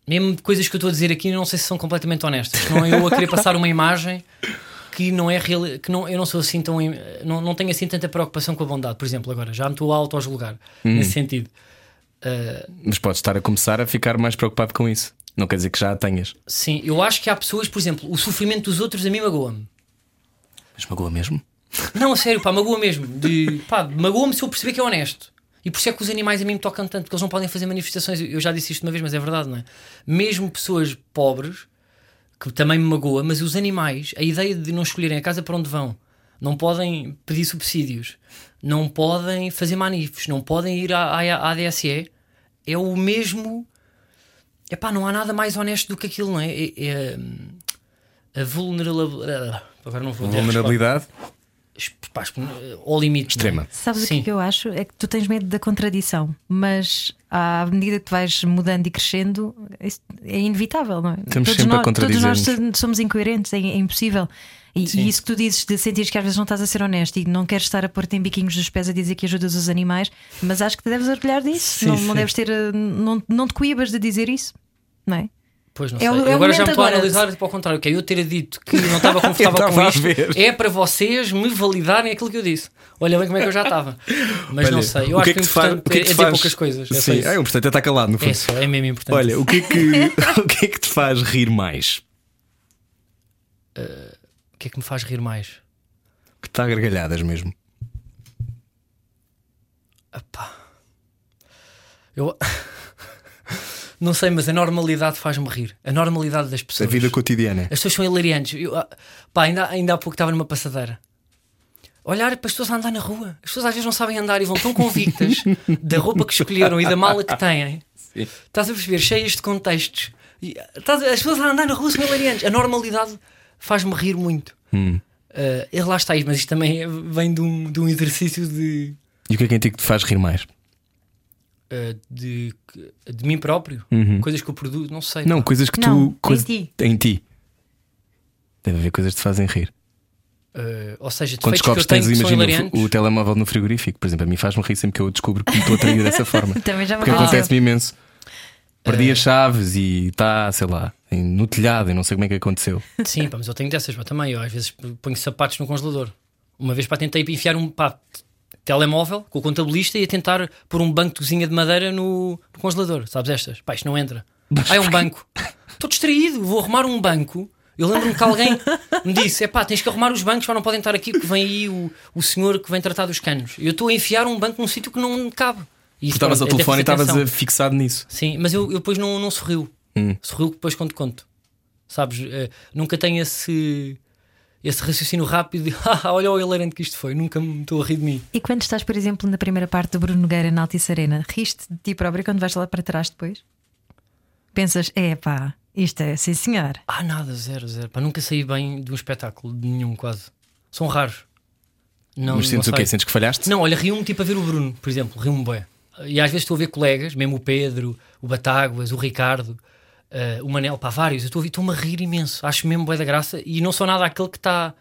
Mesmo coisas que eu estou a dizer aqui, eu não sei se são completamente honestas. Não é eu a querer *laughs* passar uma imagem que não é real, que não, eu não sou assim tão. Não, não tenho assim tanta preocupação com a bondade. Por exemplo, agora já me estou a auto-julgar nesse sentido. Uh, Mas podes estar a começar a ficar mais preocupado com isso. Não quer dizer que já a tenhas. sim, eu acho que há pessoas, por exemplo, o sofrimento dos outros a mim magoa-me. Mas magoa mesmo? Não, a sério, pá, magoa mesmo. De, pá, magoa-me se eu perceber que é honesto. E por isso é que os animais a mim me tocam tanto, porque eles não podem fazer manifestações. Eu já disse isto uma vez, mas é verdade, não é? Mesmo pessoas pobres, que também me magoa, mas os animais, a ideia de não escolherem a casa para onde vão, não podem pedir subsídios, não podem fazer manifes, não podem ir à, à, à ADSE, é o mesmo. Epá, não há nada mais honesto do que aquilo, não é? É, é, hum, a vulnerabilidade. Agora não vou Vulnerabilidade pá, ao limite. extrema. Sabes o que Sim. é que eu acho? É que tu tens medo da contradição, mas à medida que tu vais mudando e crescendo, isso é inevitável, não é? Estamos todos, sempre a nós, todos nós somos incoerentes, é, é impossível. E, e isso que tu dizes de sentir que às vezes não estás a ser honesto e não queres estar a pôr-te em biquinhos dos pés a dizer que ajudas os animais, mas acho que te deves orgulhar disso. Sim, não, sim. não deves ter. eh, Não, não te coíbas de dizer isso, não é? Pois não É sei. o- é o agora já me estou a analisar para o contrário, que é eu ter dito que não estava *laughs* confortável com isto. É para vocês me validarem aquilo que eu disse. Olha bem como é que eu já estava. Mas não Olha, sei. Eu o acho que é que faz- importante que é é que dizer poucas coisas. É Sim, é, importante é estar calado, no fundo. É só, é mesmo importante. Olha, o que, é que, *laughs* o que é que te faz rir mais? O que é que me faz rir mais? Que está a gargalhadas mesmo. Epá. Eu. *laughs* não sei, mas a normalidade faz-me rir. A normalidade das A pessoas. vida cotidiana. As pessoas são hilariantes. Eu, ah, pá, ainda, ainda há pouco estava numa passadeira. Olhar para as pessoas a andar na rua. As pessoas às vezes não sabem andar e vão tão convictas *laughs* da roupa que escolheram e da mala que têm. Estás a perceber? Cheias de contextos. E, estás a- as pessoas a andar na rua são hilariantes. A normalidade faz-me rir muito. Hum. E lá está isto, mas isto também é- *laughs* vem de um, de um exercício de, E o que é que em ti que te faz rir mais? ah, de, de mim próprio. Coisas que eu produzo, não sei. Uhum. Não, pá. coisas que Não, tu. coisa- em ti. Em ti. Deve haver coisas que te fazem rir. Ah, ou seja, Quando defeitos que eu descobres que tens, imagina, o, o telemóvel no frigorífico, por exemplo, a mim faz-me rir sempre que eu descubro que me estou a trair dessa forma. *laughs* Também já me Porque acontece-me imenso. Perdi Eh. as chaves e está, sei lá, no telhado e não sei como é que aconteceu. Sim, pá, mas eu tenho dessas pá, também. Eu às vezes ponho sapatos no congelador. Uma vez para tentei enfiar um pá, telemóvel com o contabilista e a tentar pôr um banco de cozinha de madeira no, no congelador. Sabes estas? Pá, isto não entra. Ah, é um banco. Estou distraído, vou arrumar um banco. Eu lembro-me que alguém me disse: é pá, tens que arrumar os bancos, só não podem estar aqui porque vem aí o, o senhor que vem tratar dos canos. Eu estou a enfiar um banco num sítio que não cabe. E Tu estavas ao é telefone e estavas fixado nisso. Sim, mas eu, eu depois não, não sorriu. Hum. Sorriu depois quando conto. Sabes? Eh, nunca tenho esse, esse raciocínio rápido de *laughs* ah, olha o hilarante que isto foi, nunca me estou a rir de mim. E quando estás, por exemplo, na primeira parte do Bruno Nogueira na Altice Arena, riste de ti próprio quando vais lá para trás depois? Pensas, é pá, isto é, sim senhor. Ah, nada, zero, zero. Pá, nunca saí bem de um espetáculo, de nenhum quase. São raros. Não, Mas sentes não o quê? Sentes que falhaste? Não, olha, rio-me tipo a ver o Bruno, por exemplo, rio-me bem. E às vezes estou a ver colegas, mesmo o Pedro, o Batáguas, o Ricardo, eh, o Manel, pá, vários. Eu estou a ver, estou-me a rir imenso. Acho mesmo bem da graça e não sou nada aquele que está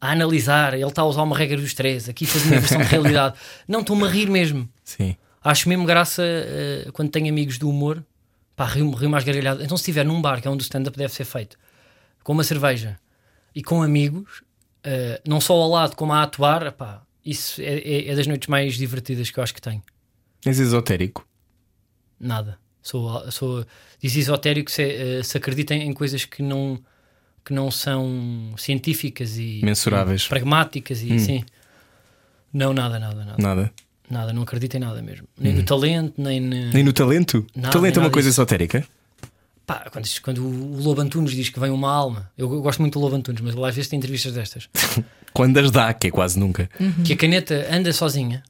a analisar, ele está a usar uma regra dos três, aqui faz uma versão de realidade. *laughs* Não, estou-me a rir mesmo. Sim. Acho mesmo graça eh, quando tenho amigos do humor, pá, rio-me rio mais gargalhado. Então, se estiver num bar, que é onde o stand-up deve ser feito, com uma cerveja e com amigos, eh, não só ao lado como a atuar, pá, isso é, é- é das noites mais divertidas que eu acho que tenho. És esotérico. Nada. Sou, sou diz esotérico se, eh, se acredita em coisas que não, que não são científicas e Mensuráveis. e pragmáticas e sim. Não, nada, nada, nada. Nada. Nada, não acredito em nada mesmo. Nem no talento, nem. Nem no talento? Nada, talento é uma coisa disso. esotérica? Pá, quando, quando o Lobo Antunes diz que vem uma alma, eu, eu gosto muito do Lobo Antunes, mas ele às vezes tem entrevistas destas, *laughs* Quando as dá, que é quase nunca. que a caneta anda sozinha.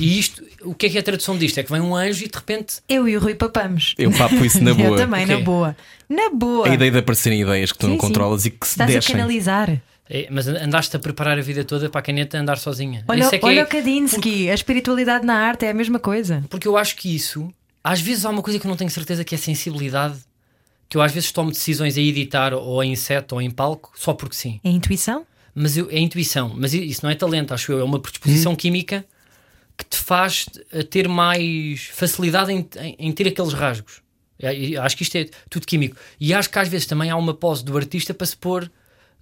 E isto, o que é que é a tradução disto? É que vem um anjo e de repente. Eu e o Rui papamos. Eu papo isso na *laughs* Eu boa. também, na Ok. boa. Na boa. A ideia de aparecerem ideias que tu Sim, não sim. controlas e que se Estás a deixem. canalizar. é, mas andaste a preparar a vida toda para a caneta andar sozinha. Olha, Isso é que olha é- o Kandinsky, a espiritualidade na arte é a mesma coisa. Porque eu acho que isso, às vezes há uma coisa que eu não tenho certeza que é sensibilidade, que eu às vezes tomo decisões a editar ou em set ou em palco, só porque sim. É intuição? Mas eu, é intuição, mas isso não é talento, acho eu, é uma predisposição química que te faz ter mais facilidade em, em- em ter aqueles rasgos. É, e acho que isto é tudo químico. E acho que às vezes também há uma pose do artista para se pôr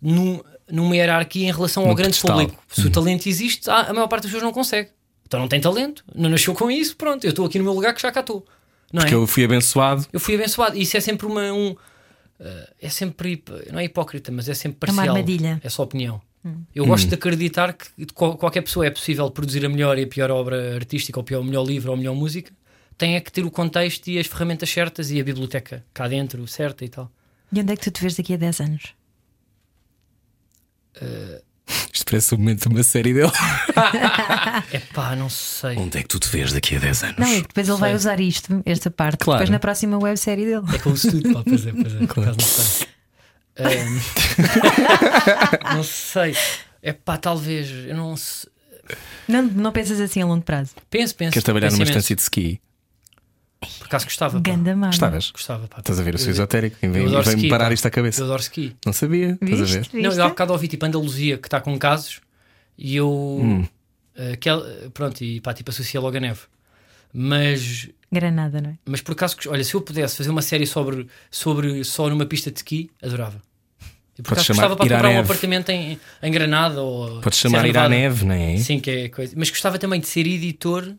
num- numa hierarquia em relação ao grande pedestal. público. Se o talento existe, a, a maior parte das pessoas não consegue. Então não tem talento, não nasceu com isso, pronto, eu estou aqui no meu lugar que já cá estou. Não Porque é? eu fui abençoado. Eu fui abençoado. Isso é sempre uma. Um, eh, é sempre. Não é hipócrita, mas é sempre É uma parcial. armadilha. É só opinião. Eu gosto de acreditar que qualquer pessoa é possível produzir a melhor e a pior obra artística, ou pior, o melhor livro, ou a melhor música. Tem é que ter o contexto e as ferramentas certas e a biblioteca cá dentro certa e tal. E onde é que tu te vês daqui a 10 anos? Isto parece o momento de uma série dele. *laughs* É pá, não sei. Onde é que tu te vês daqui a 10 anos? Não, é que depois ele vai usar isto, esta parte, Claro. depois na próxima websérie dele. É que eu uso tudo, pá, pois é, pois é, *laughs* por acaso não sei. *laughs* Não sei. É pá, talvez. Eu não sei. Não, não pensas assim a longo prazo. Penso, penso. Queres trabalhar penso numa imenso. estância de ski? Por acaso gostava. pá. Ganda mano. Gostavas? Gostava, pá. Estás a ver, eu sou Eu- esotérico. E vem- vem-me parar pá. isto à cabeça. Eu adoro ski. Não sabia. Estás a Viste? ver? Viste? Não, eu há bocado ouvi tipo Andaluzia que está com casos e eu. Hum. eh, que ela- pronto, e pá, tipo associa logo a neve. Mas, Granada, não é? mas por acaso, olha, se eu pudesse fazer uma série sobre, sobre só numa pista de ski, adorava. E por Podes acaso chamar gostava para comprar um apartamento em, em Granada ou. Podes chamar Serra ir à neve, não é? Sim, que é coisa. Mas gostava também de ser editor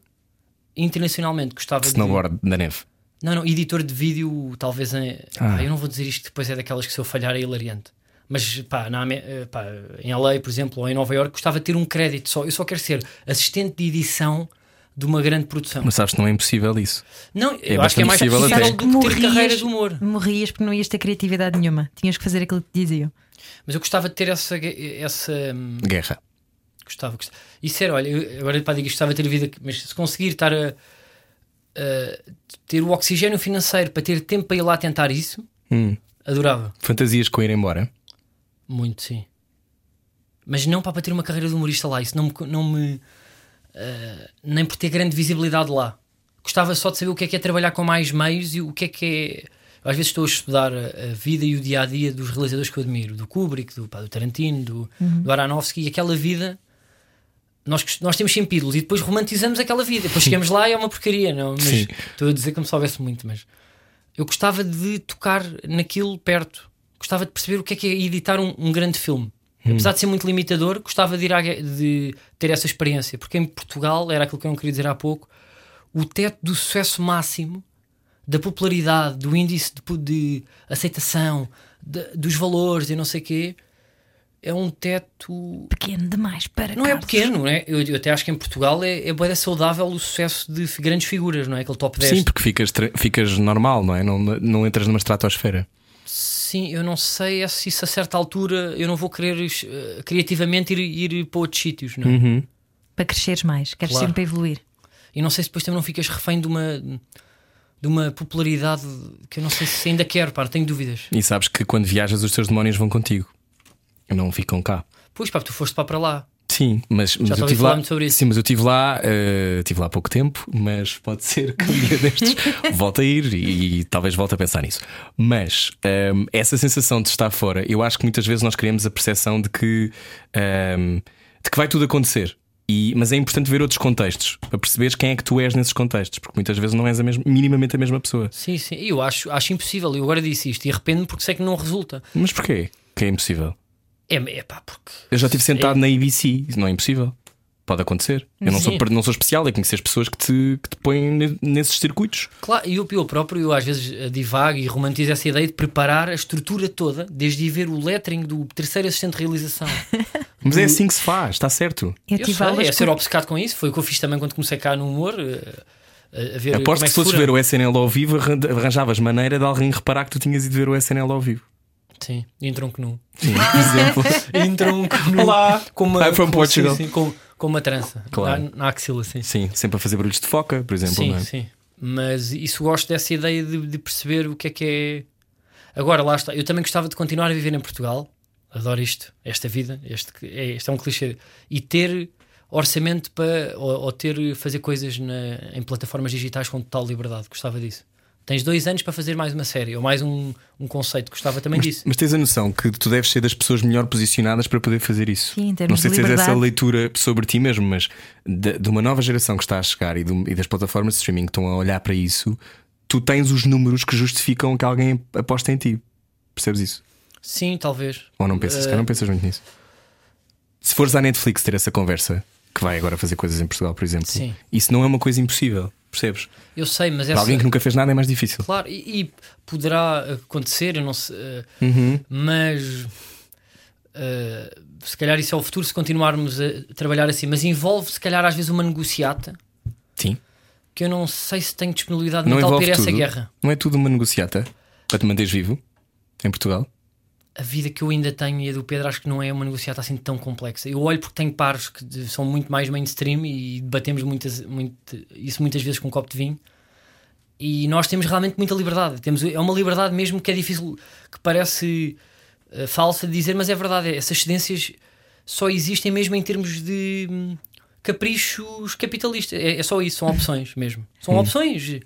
internacionalmente. Gostava de. Snowboard da neve. Não, não, editor de vídeo, talvez. Em... Ah. Pá, eu não vou dizer isto, depois é daquelas que se eu falhar é hilariante. Mas pá, na, eh, pá, em LA, por exemplo, ou em Nova York, gostava de ter um crédito só. Eu só quero ser assistente de edição de uma grande produção. Mas sabes que não é impossível isso. não, é eu acho que é mais possível até. que ter carreira de humor. morrias porque não ias ter criatividade nenhuma. Tinhas que fazer aquilo que te diziam. Mas eu gostava de ter essa. essa hum, Guerra. gostava, gostava. Isso era, olha, eu, agora pá, digo que gostava de ter vida, mas se conseguir estar a, a ter o oxigênio financeiro para ter tempo para ir lá tentar isso, Hum. adorava. Fantasias com ir embora. Muito, sim. Mas não para ter uma carreira de humorista lá. Isso não me. Não me eh, nem por ter grande visibilidade lá. Gostava só de saber o que é que é trabalhar com mais meios e o que é que é. Às vezes estou a estudar a, a vida e o dia a dia dos realizadores que eu admiro, do Kubrick, do, pá, do Tarantino, do, do Aronofsky, e aquela vida. Nós, nós temos sempre ídolos e depois romantizamos aquela vida. Depois chegamos lá e é uma porcaria, não? Mas Sim. estou a dizer que me soubesse muito, mas eu gostava de tocar naquilo perto. Gostava de perceber o que é que é editar um, um grande filme. Apesar de ser muito limitador, gostava de, ir à de ter essa experiência, porque em Portugal, era aquilo que eu queria dizer há pouco, o teto do sucesso máximo, da popularidade, do índice de, de aceitação, de- dos valores e não sei o quê, é um teto Pequeno demais para não é Carlos. pequeno, não é? Eu, eu até acho que em Portugal é, é saudável o sucesso de grandes figuras, não é? Aquele top 10. Sim, porque ficas, ficas normal, não é? Não, não entras numa estratosfera. Sim, eu não sei é se isso a certa altura eu não vou querer eh, criativamente ir, ir para outros sítios, não é? Uhum. Para cresceres mais, queres Claro. sempre evoluir. E não sei se depois também não ficas refém de uma, de uma popularidade que eu não sei se ainda quero, pá, tenho dúvidas. E sabes que quando viajas, os teus demónios vão contigo. Não ficam cá. Pois pá, tu foste para para lá. Sim, mas, mas eu estive lá. sobre isso. Sim, mas eu estive lá, eh, estive lá há pouco tempo, mas pode ser que um dia destes *laughs* volte a ir e, talvez volte a pensar nisso. Mas ehm, essa sensação de estar fora, eu acho que muitas vezes nós criamos a percepção de que, ehm, de que vai tudo acontecer. E, mas é importante ver outros contextos para perceberes quem é que tu és nesses contextos, porque muitas vezes não és a mesma, minimamente a mesma pessoa. Sim, sim. E eu acho, acho impossível. Eu agora disse isto e arrependo-me porque sei que não resulta. Mas porquê? Que é impossível. É, é pá, porque. Eu já estive sentado na ABC, isso não é impossível. Pode acontecer. Eu não sou, não sou especial, é conhecer as pessoas que te, que te põem ne- nesses circuitos. Claro, e eu, eu próprio, eu às vezes eh, divago e romantizo essa ideia de preparar a estrutura toda, desde ir ver o lettering do terceiro assistente de realização. *laughs* Mas é assim que se faz, está certo. Eu Eu tive sei, é ser obcecado com isso. Foi o que eu fiz também quando comecei cá no humor. eh, A, a ver Aposto como é que se fosses ver o SNL ao vivo, arran- arranjavas maneira de alguém reparar que tu tinhas ido ver o SNL ao vivo. Sim, e um tronco nu. Sim, por exemplo. *laughs* E um tronco nu. Olá. Com uma, I'm from com- Portugal. sim, sim, com, com uma trança. Claro. Na, na axila, sim. Sim, sempre a fazer barulhos de foca, por exemplo. Sim, não é? sim. Mas isso gosto dessa ideia de, de perceber o que é que é. Agora, lá está. Eu também gostava de continuar a viver em Portugal. Adoro isto, esta vida. Este, é, este é um clichê. E ter orçamento para. Ou, ou ter. fazer coisas na- em plataformas digitais com total liberdade. Gostava disso. Tens dois anos para fazer mais uma série ou mais um, um conceito. Gostava também disso. Mas tens a noção que tu deves ser das pessoas melhor posicionadas para poder fazer isso. Sim, em termos Não sei de se tens essa leitura sobre ti mesmo, mas de, de uma nova geração que está a chegar e, do- e das plataformas de streaming que estão a olhar para isso, tu tens os números que justificam que alguém aposta em ti. Percebes isso? Sim, talvez. Ou não pensas? Se calhar Eh, não pensas muito nisso. Se fores à Netflix ter essa conversa, que vai agora fazer coisas em Portugal, por exemplo, Sim. isso não é uma coisa impossível. Percebes? Eu sei, mas Para essa. alguém que nunca fez nada é mais difícil. Claro, e, e poderá acontecer, eu não sei, eh, Uhum. mas eh, se calhar isso é o futuro se continuarmos a trabalhar assim. Mas envolve, se calhar, às vezes uma negociata Sim. que eu não sei se tenho disponibilidade Não mental para envolve ir a essa guerra. Não é tudo uma negociata para te manteres vivo em Portugal? A vida que eu ainda tenho e a do Pedro acho que não é uma negociata assim tão complexa. Eu olho porque tenho pares que são muito mais mainstream e debatemos muitas, muito, isso muitas vezes com um copo de vinho. E nós temos realmente muita liberdade. Temos, é uma liberdade mesmo que é difícil, que parece eh, falsa de dizer, mas é verdade. Essas cedências só existem mesmo em termos de hum, caprichos capitalistas. É, é só isso, são opções mesmo. São opções.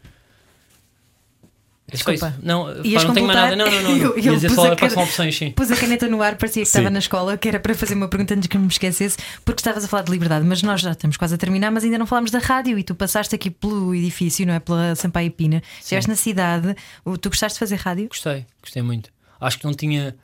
É Desculpa. Não, pá, não tenho mais nada. Não, não, não. *laughs* Eu- eu dizer pus só a são opções, sim. Pus a caneta no ar, parecia que Sim. estava na escola, que era para fazer uma pergunta antes que me esquecesse, porque estavas a falar de liberdade, mas nós já estamos quase a terminar, mas ainda não falámos da rádio e tu passaste aqui pelo edifício, não é? Pela Sampaio Pina. Estiveste na cidade, tu gostaste de fazer rádio? Gostei, gostei muito. Acho que não tinha.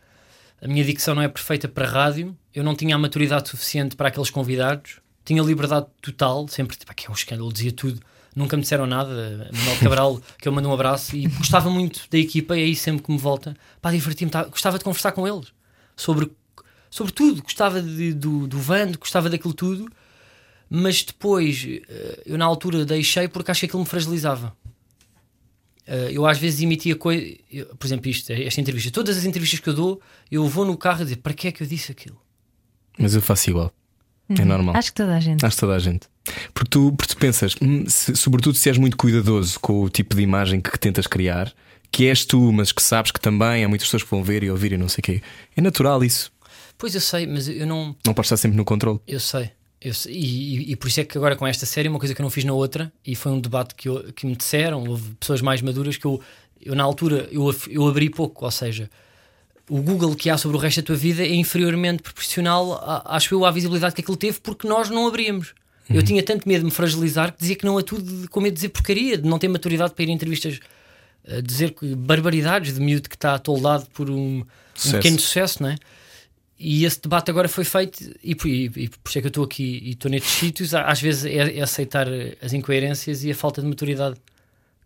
A minha dicção não é perfeita para rádio, eu não tinha a maturidade suficiente para aqueles convidados, tinha liberdade total, sempre, tipo, que é um escândalo, dizia tudo, nunca me disseram nada. Manuel Cabral, que eu mando um abraço, e gostava muito da equipa, e aí sempre que me volta, pá, diverti-me, tá- gostava de conversar com eles sobre, sobre tudo, gostava de- do, do Vando, gostava daquilo tudo, mas depois eh, eu na altura deixei porque acho que aquilo me fragilizava. Uh, eu às vezes emitia coisas, por exemplo, isto, esta entrevista, todas as entrevistas que eu dou, eu vou no carro a dizer para que é que eu disse aquilo? Mas eu faço igual. É normal. Acho que toda a gente. Acho que toda a gente. Porque tu, porque tu pensas, hum, se- sobretudo se és muito cuidadoso com o tipo de imagem que tentas criar, que és tu, mas que sabes que também há muitas pessoas que vão ver e ouvir e não sei o quê. É natural isso. Pois eu sei, mas eu não. Não podes estar sempre no controle. Eu sei. Eu sei. E, e- e por isso é que agora com esta série, uma coisa que eu não fiz na outra, e foi um debate que, eu- que me disseram, houve pessoas mais maduras que eu, eu na altura eu, eu abri pouco, ou seja, o Google que há sobre o resto da tua vida é inferiormente proporcional, a- acho eu, à visibilidade que aquilo teve, porque nós não abríamos. Eu tinha tanto medo de me fragilizar que dizia que não a tudo, com medo de dizer porcaria, de não ter maturidade para ir a entrevistas a dizer que barbaridades de miúdo que está atoldado por um, um pequeno sucesso, não é? E esse debate agora foi feito, e, por- e, e por isso é que eu estou aqui e estou nestes sítios. Às vezes é, é aceitar as incoerências e a falta de maturidade.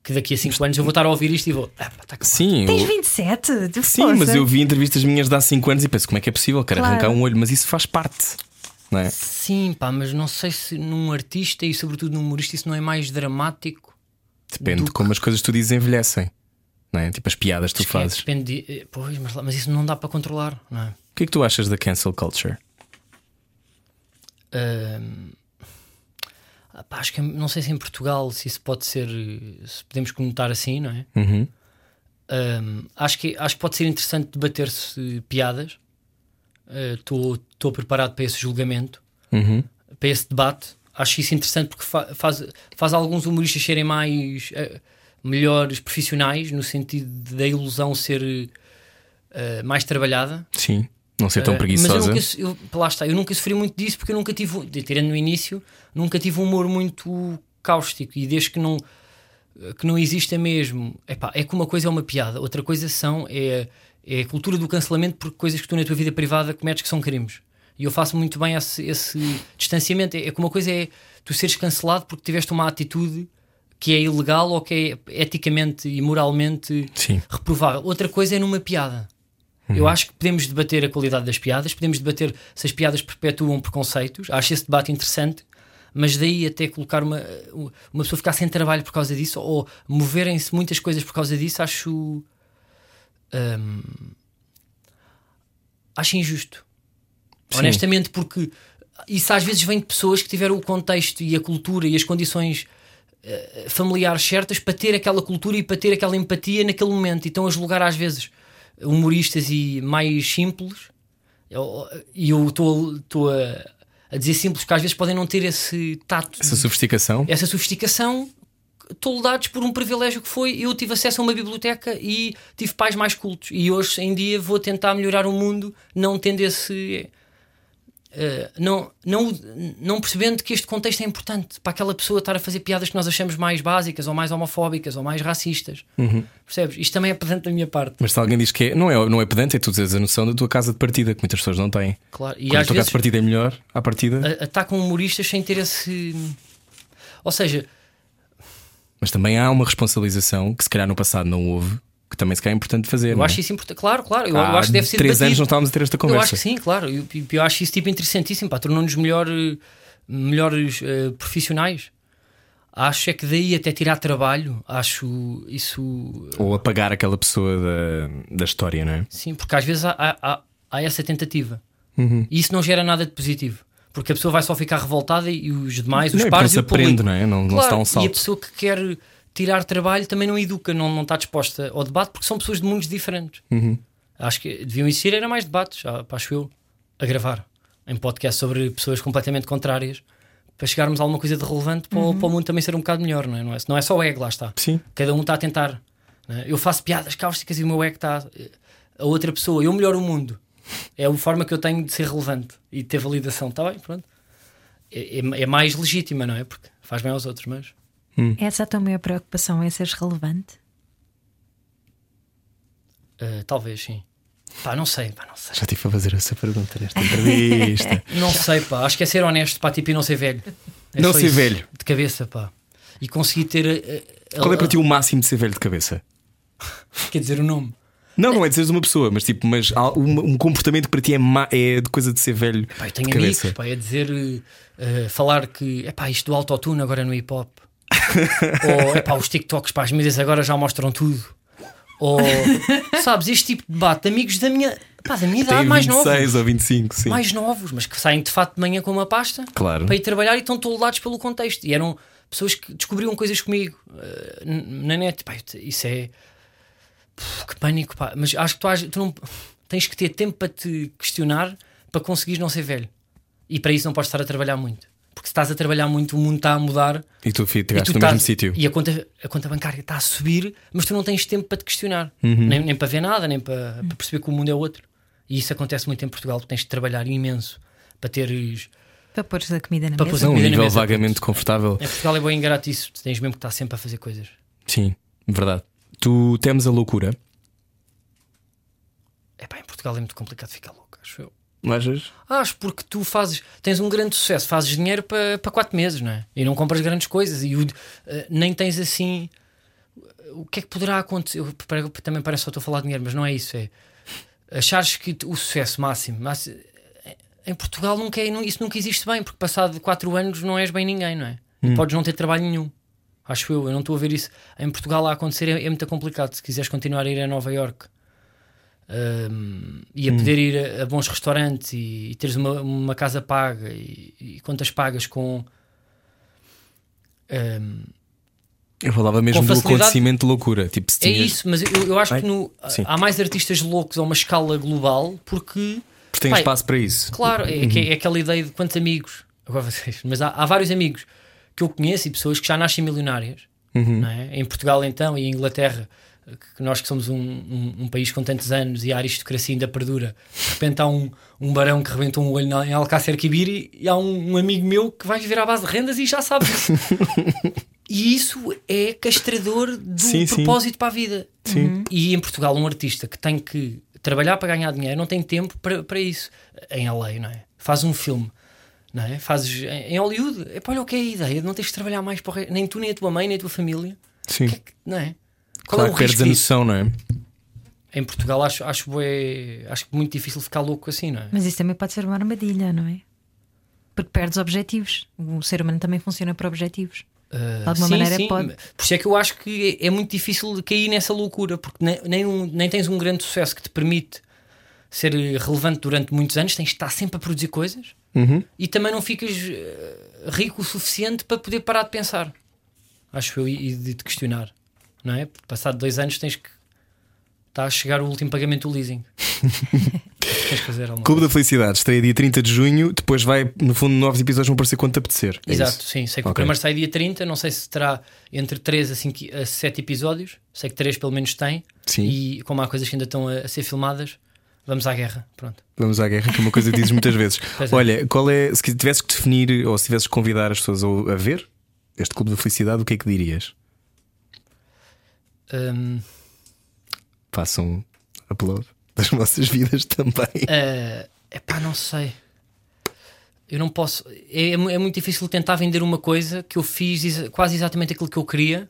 Que daqui a 5 anos eu vou estar a ouvir isto e vou. Ah, pá, tá calado." Sim, Tens eu- 27? De sim força. mas eu vi entrevistas minhas de há 5 anos e penso como é que é possível, quero Claro. arrancar um olho, mas isso faz parte. Não é? Sim, pá, mas não sei se num artista e sobretudo num humorista isso não é mais dramático. Depende de como as coisas que tu dizes envelhecem. não é? Tipo as piadas que tu Esque- fazes. Depende de- eh, pois, mas, mas isso não dá para controlar, não é? O que é que tu achas da cancel culture? Ah, pá, acho que não sei se em Portugal se isso pode ser, se podemos conotar assim, não é? Uhum. Ahm, acho, que, acho que pode ser interessante debater-se piadas. Estou preparado para esse julgamento, Uhum. para esse debate. Acho isso interessante porque fa- faz, faz alguns humoristas serem mais eh, melhores profissionais, no sentido da ilusão ser eh, mais trabalhada. Sim. Não ser tão preguiçosa. Mas eu nunca, eu, lá está, eu nunca sofri muito disso porque eu nunca tive, de- tirando no início, nunca tive um humor muito cáustico e desde que não, que não exista mesmo, epá, é que uma coisa é uma piada, outra coisa são é, é a cultura do cancelamento por coisas que tu na tua vida privada cometes que são crimes. E eu faço muito bem esse, esse distanciamento. É, é que uma coisa é tu seres cancelado porque tiveste uma atitude que é ilegal ou que é eticamente e moralmente Sim. reprovável. Outra coisa é numa piada. Eu acho que podemos debater a qualidade das piadas, podemos debater se as piadas perpetuam preconceitos. Acho esse debate interessante, mas daí até colocar uma, uma pessoa ficar sem trabalho por causa disso ou moverem-se muitas coisas por causa disso, acho. hum, acho injusto. Sim. Honestamente, porque isso às vezes vem de pessoas que tiveram o contexto e a cultura e as condições eh, familiares certas para ter aquela cultura e para ter aquela empatia naquele momento. E estão a julgar às vezes humoristas e mais simples. E eu estou a, a dizer simples porque às vezes podem não ter esse tato, Essa sofisticação. essa sofisticação. Toldados por um privilégio que foi eu tive acesso a uma biblioteca e tive pais mais cultos e hoje em dia vou tentar melhorar o mundo não tendo esse eh, não, não, não percebendo que este contexto é importante para aquela pessoa estar a fazer piadas que nós achamos mais básicas ou mais homofóbicas ou mais racistas. Percebes? Isto também é pedante da minha parte. Mas se alguém diz que é, não, é, não é pedante, é tu a noção da tua casa de partida, que muitas pessoas não têm. Claro. E Quando a às tua casa vezes de partida é melhor, à partida. a- atacam humoristas sem ter esse. Ou seja, Mas também há uma responsabilização que se calhar no passado não houve, que também se calhar é importante fazer. eu é? acho isso importante. Claro, claro. Eu, eu Há acho que deve ser três debatido. anos não estávamos a ter esta conversa. Eu acho que sim, claro. Eu, eu acho isso tipo interessantíssimo, pá, tornou-nos melhor, melhores eh, profissionais. Acho é que daí até tirar trabalho, acho isso. Ou apagar aquela pessoa da, da história, não é? Sim, porque às vezes há, há, há- essa tentativa. Uhum. E isso não gera nada de positivo. Porque a pessoa vai só ficar revoltada e os demais, os Não, pares e o se aprende, público. não é? Não, não se Claro, dá um E a salto. pessoa que quer tirar trabalho também não educa, não, não está disposta ao debate, porque são pessoas de mundos diferentes. Uhum. Acho que deviam existir era mais debates, ah, acho eu, a gravar em podcast sobre pessoas completamente contrárias para chegarmos a alguma coisa de relevante para, o- para o mundo também ser um bocado melhor, não é? Não é, não é só o ego, lá está. Sim. Cada um está a tentar. é? Eu faço piadas cáusticas e o meu ego está. A outra pessoa, eu melhoro o mundo. É a forma que eu tenho de ser relevante e de ter validação. Está bem, pronto. É, é- é mais legítima, não é? Porque faz bem aos outros, mas. Essa é a tua maior preocupação é seres relevante? eh, talvez, sim. Pá, não sei, pá, não sei. Já tive a fazer essa pergunta nesta entrevista. *laughs* Não sei, pá. Acho que é ser honesto, pá, tipo, e não ser velho. É Não ser isso. velho. De cabeça, pá. E conseguir ter. eh, Qual é para ti o máximo de ser velho de cabeça? *laughs* Quer dizer, o nome. Não, não é de seres uma pessoa, mas tipo, mas há um, um comportamento que para ti é, ma- é de coisa de ser velho. Pá, eu tenho de amigos, cabeça. pá, é dizer, eh, falar que, é pá, isto do autotune agora é no hip hop. *laughs* Ou, é pá, os TikToks, pá, as mídias agora já mostram tudo. Ou, sabes, este tipo de debate de amigos da minha, pá, da minha idade, Tem mais 26 novos. ou 25, sim. Mais novos, mas que saem de fato de manhã com uma pasta Claro. para ir trabalhar e estão toldados pelo contexto. E eram pessoas que descobriam coisas comigo n- na net. Pá, isso é. Puf, que pânico, pá. Mas acho que tu, tu não tens que ter tempo para te questionar para conseguires não ser velho. E para isso não podes estar a trabalhar muito. Porque se estás a trabalhar muito, o mundo está a mudar E tu fi- e chegaste tu no mesmo sítio. E a conta, a conta bancária está a subir, mas tu não tens tempo para te questionar, Uhum. nem, nem para ver nada, nem para, para perceber que o mundo é outro. E isso acontece muito em Portugal, tu tens de trabalhar imenso para teres. Para pôres a comida na Para mesa? pôres a Não, um nível mesa, vagamente confortável. Em Portugal é bem ingrato isso, tu tens mesmo que estar sempre a fazer coisas. Sim, verdade. Tu temes a loucura. É pá, em Portugal é muito complicado ficar louco, acho eu. Achas? Acho porque tu fazes, tens um grande sucesso, fazes dinheiro para, para quatro meses, não é? E não compras grandes coisas e o- eh, nem tens assim. O que é que poderá acontecer? Eu, também parece que só estou a falar de dinheiro, mas não é isso. É achares que o sucesso máximo. mas, eh, em Portugal nunca é- isso nunca existe bem, porque passado quatro anos não és bem ninguém, não é? E podes não ter trabalho nenhum. Acho eu, eu não estou a ver isso em Portugal a acontecer, é, é muito complicado. Se quiseres continuar a ir a Nova York um, e a poder ir a, a bons restaurantes e, e teres uma, uma casa paga e, e contas pagas com. um, Eu falava mesmo do acontecimento de loucura. Tipo, se É tinhas- isso, mas eu, eu acho Vai? que no- há mais artistas loucos a uma escala global porque, Porque tem Pai, espaço para isso. claro, é, que- é aquela ideia de quantos amigos, *laughs* agora vocês, mas há, há vários amigos que eu conheço e pessoas que já nascem milionárias, não é? em Portugal então e em Inglaterra, que nós que somos um, um- um país com tantos anos e a aristocracia ainda perdura, de repente há um, um barão que rebentou um olho na- em Alcácer Quibir e há um, um amigo meu que vai viver à base de rendas e já sabe. *laughs* E isso é castrador do Sim, sim. propósito para a vida. Sim. E em Portugal, um artista que tem que trabalhar para ganhar dinheiro não tem tempo para, para isso. Em LA, não é? Faz um filme, não é? Fazes em Hollywood. Epá, olha o que é a ideia de não teres de trabalhar mais para o re- nem tu, nem a tua mãe, nem a tua família. Sim. Que é que- não é? Qual Claro é que perdes a noção, não é? Em Portugal, acho, acho, bué- acho muito difícil ficar louco assim, não é? Mas isso também pode ser uma armadilha, não é? Porque perdes objetivos. O ser humano também funciona por objetivos. Uh, De alguma sim, maneira sim. pode. Por isso é que eu acho que é, é muito difícil de cair nessa loucura, porque nem, nem, um- nem tens um grande sucesso que te permite ser relevante durante muitos anos, tens de estar sempre a produzir coisas Uhum. e também não ficas eh, rico o suficiente para poder parar de pensar, acho eu, e e de te questionar, não é? Passado dois anos tens que está a chegar o último pagamento do leasing. *laughs* tens que fazer Clube da Felicidade estreia dia 30 de junho. Depois vai, no fundo, novos episódios vão aparecer quando te apetecer. É Exato, isso? sim. Sei que o Ok. primeiro sai dia 30, não sei se terá entre 3 a, 5, a 7 episódios. Sei que 3 pelo menos tem. Sim. E como há coisas que ainda estão a, a ser filmadas, vamos à guerra. Pronto. Vamos à guerra, que é uma coisa que dizes muitas vezes. *laughs* É. Olha, qual é, se tivesses que definir ou se tivesses que convidar as pessoas a, a ver este Clube da Felicidade, o que é que dirias? Hum, Façam upload das *laughs* vossas vidas também. é pá, não sei. Eu não posso. É, é é muito difícil tentar vender uma coisa que eu fiz exa- quase exatamente aquilo que eu queria.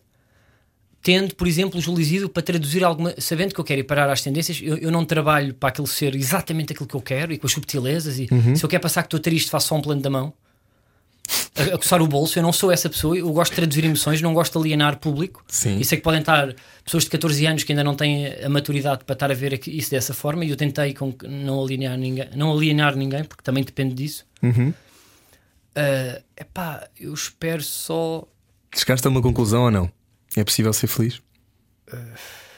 Tendo, por exemplo, o Isidro para traduzir alguma. Sabendo que eu quero ir parar às tendências, eu, eu não trabalho para aquilo ser exatamente aquilo que eu quero e com as subtilezas. E se eu quero passar que estou triste, faço só um plano da mão a, a coçar o bolso. Eu não sou essa pessoa. Eu gosto de traduzir emoções, não gosto de alienar público. Sim. E sei que podem estar pessoas de 14 anos que ainda não têm a maturidade para estar a ver isso dessa forma. E eu tentei com que não alienar ninguém, não alienar ninguém porque também depende disso. Uhum. Ah, epá, eu espero só. Chegaste a uma conclusão ou não? É possível ser feliz?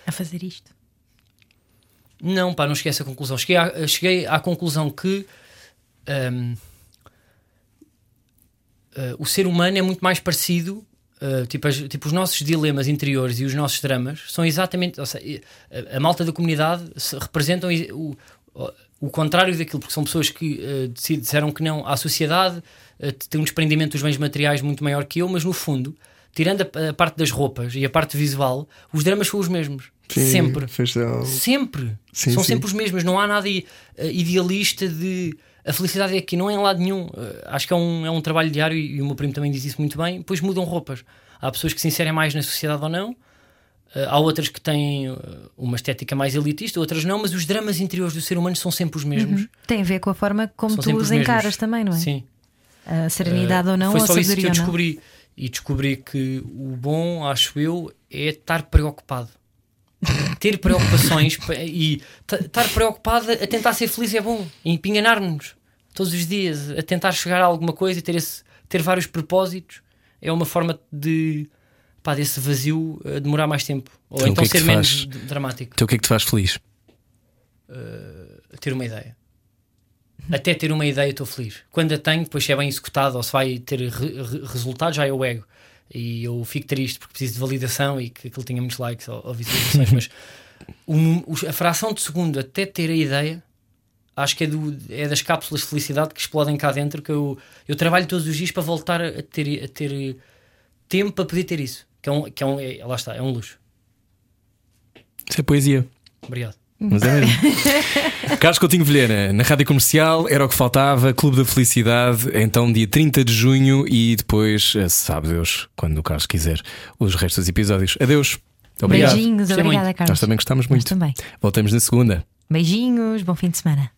A fazer isto. Não, pá, não esquece a conclusão. Cheguei à, cheguei à conclusão que ahm, ah, o ser humano é muito mais parecido. ah, tipo, as- tipo, os nossos dilemas interiores e os nossos dramas são exatamente. seja, a, a malta da comunidade se- representam o, o, o contrário daquilo, porque são pessoas que decid- disseram que não à sociedade, ah, têm um desprendimento dos bens materiais muito maior que eu, mas no fundo, tirando a, a parte das roupas e a parte visual, os dramas são os mesmos. Sempre. Fez-se- Sempre. Sim, São sim. sempre os mesmos. Não há nada eh, idealista de. A felicidade é aqui, não é em lado nenhum. Eh, acho que é um, é um trabalho diário e, o meu primo também diz isso muito bem. Depois mudam roupas. Há pessoas que se inserem mais na sociedade ou não. Eh, há outras que têm eh, uma estética mais elitista, outras não, mas os dramas interiores do ser humano são sempre os mesmos. Tem a ver com a forma como São tu os os mesmos. encaras também, não é? Sim. A serenidade ou não, Foi ou só isso que eu descobri. E descobri que o bom, acho eu, é estar preocupado. Ter preocupações pa- e ta- estar preocupado a tentar ser feliz é bom. E Empenhanar-nos todos os dias a tentar chegar a alguma coisa e ter, esse, ter vários propósitos é uma forma de pá, desse vazio eh, demorar mais tempo. Ou Então, então é que ser menos faz? dramático. Então o que é que te faz feliz? ter uma ideia. Até ter uma ideia estou feliz. Quando a tenho, depois se é bem executado ou se vai ter re- resultados, já é o ego. E eu fico triste porque preciso de validação e que aquilo tenha muitos likes ou, ou visualizações. mas o- a fração de segundo até ter a ideia, acho que é, do- é das cápsulas de felicidade que explodem cá dentro. Que eu, eu trabalho todos os dias para voltar a ter, a ter tempo para poder ter isso. Que é um, que é um é- lá está, é um luxo. Isso é poesia. Obrigado. Mas é mesmo. *laughs* Carlos Coutinho Vilhena, na rádio comercial, era o que faltava, Clube da Felicidade, então dia 30 de junho e depois, eh, sabe Deus, quando o Carlos quiser, os restos dos episódios. Adeus. Obrigado. Beijinhos, Gostei obrigada, muito. Carlos. Nós também gostamos Nós muito. também. Voltamos na segunda. Beijinhos, bom fim de semana.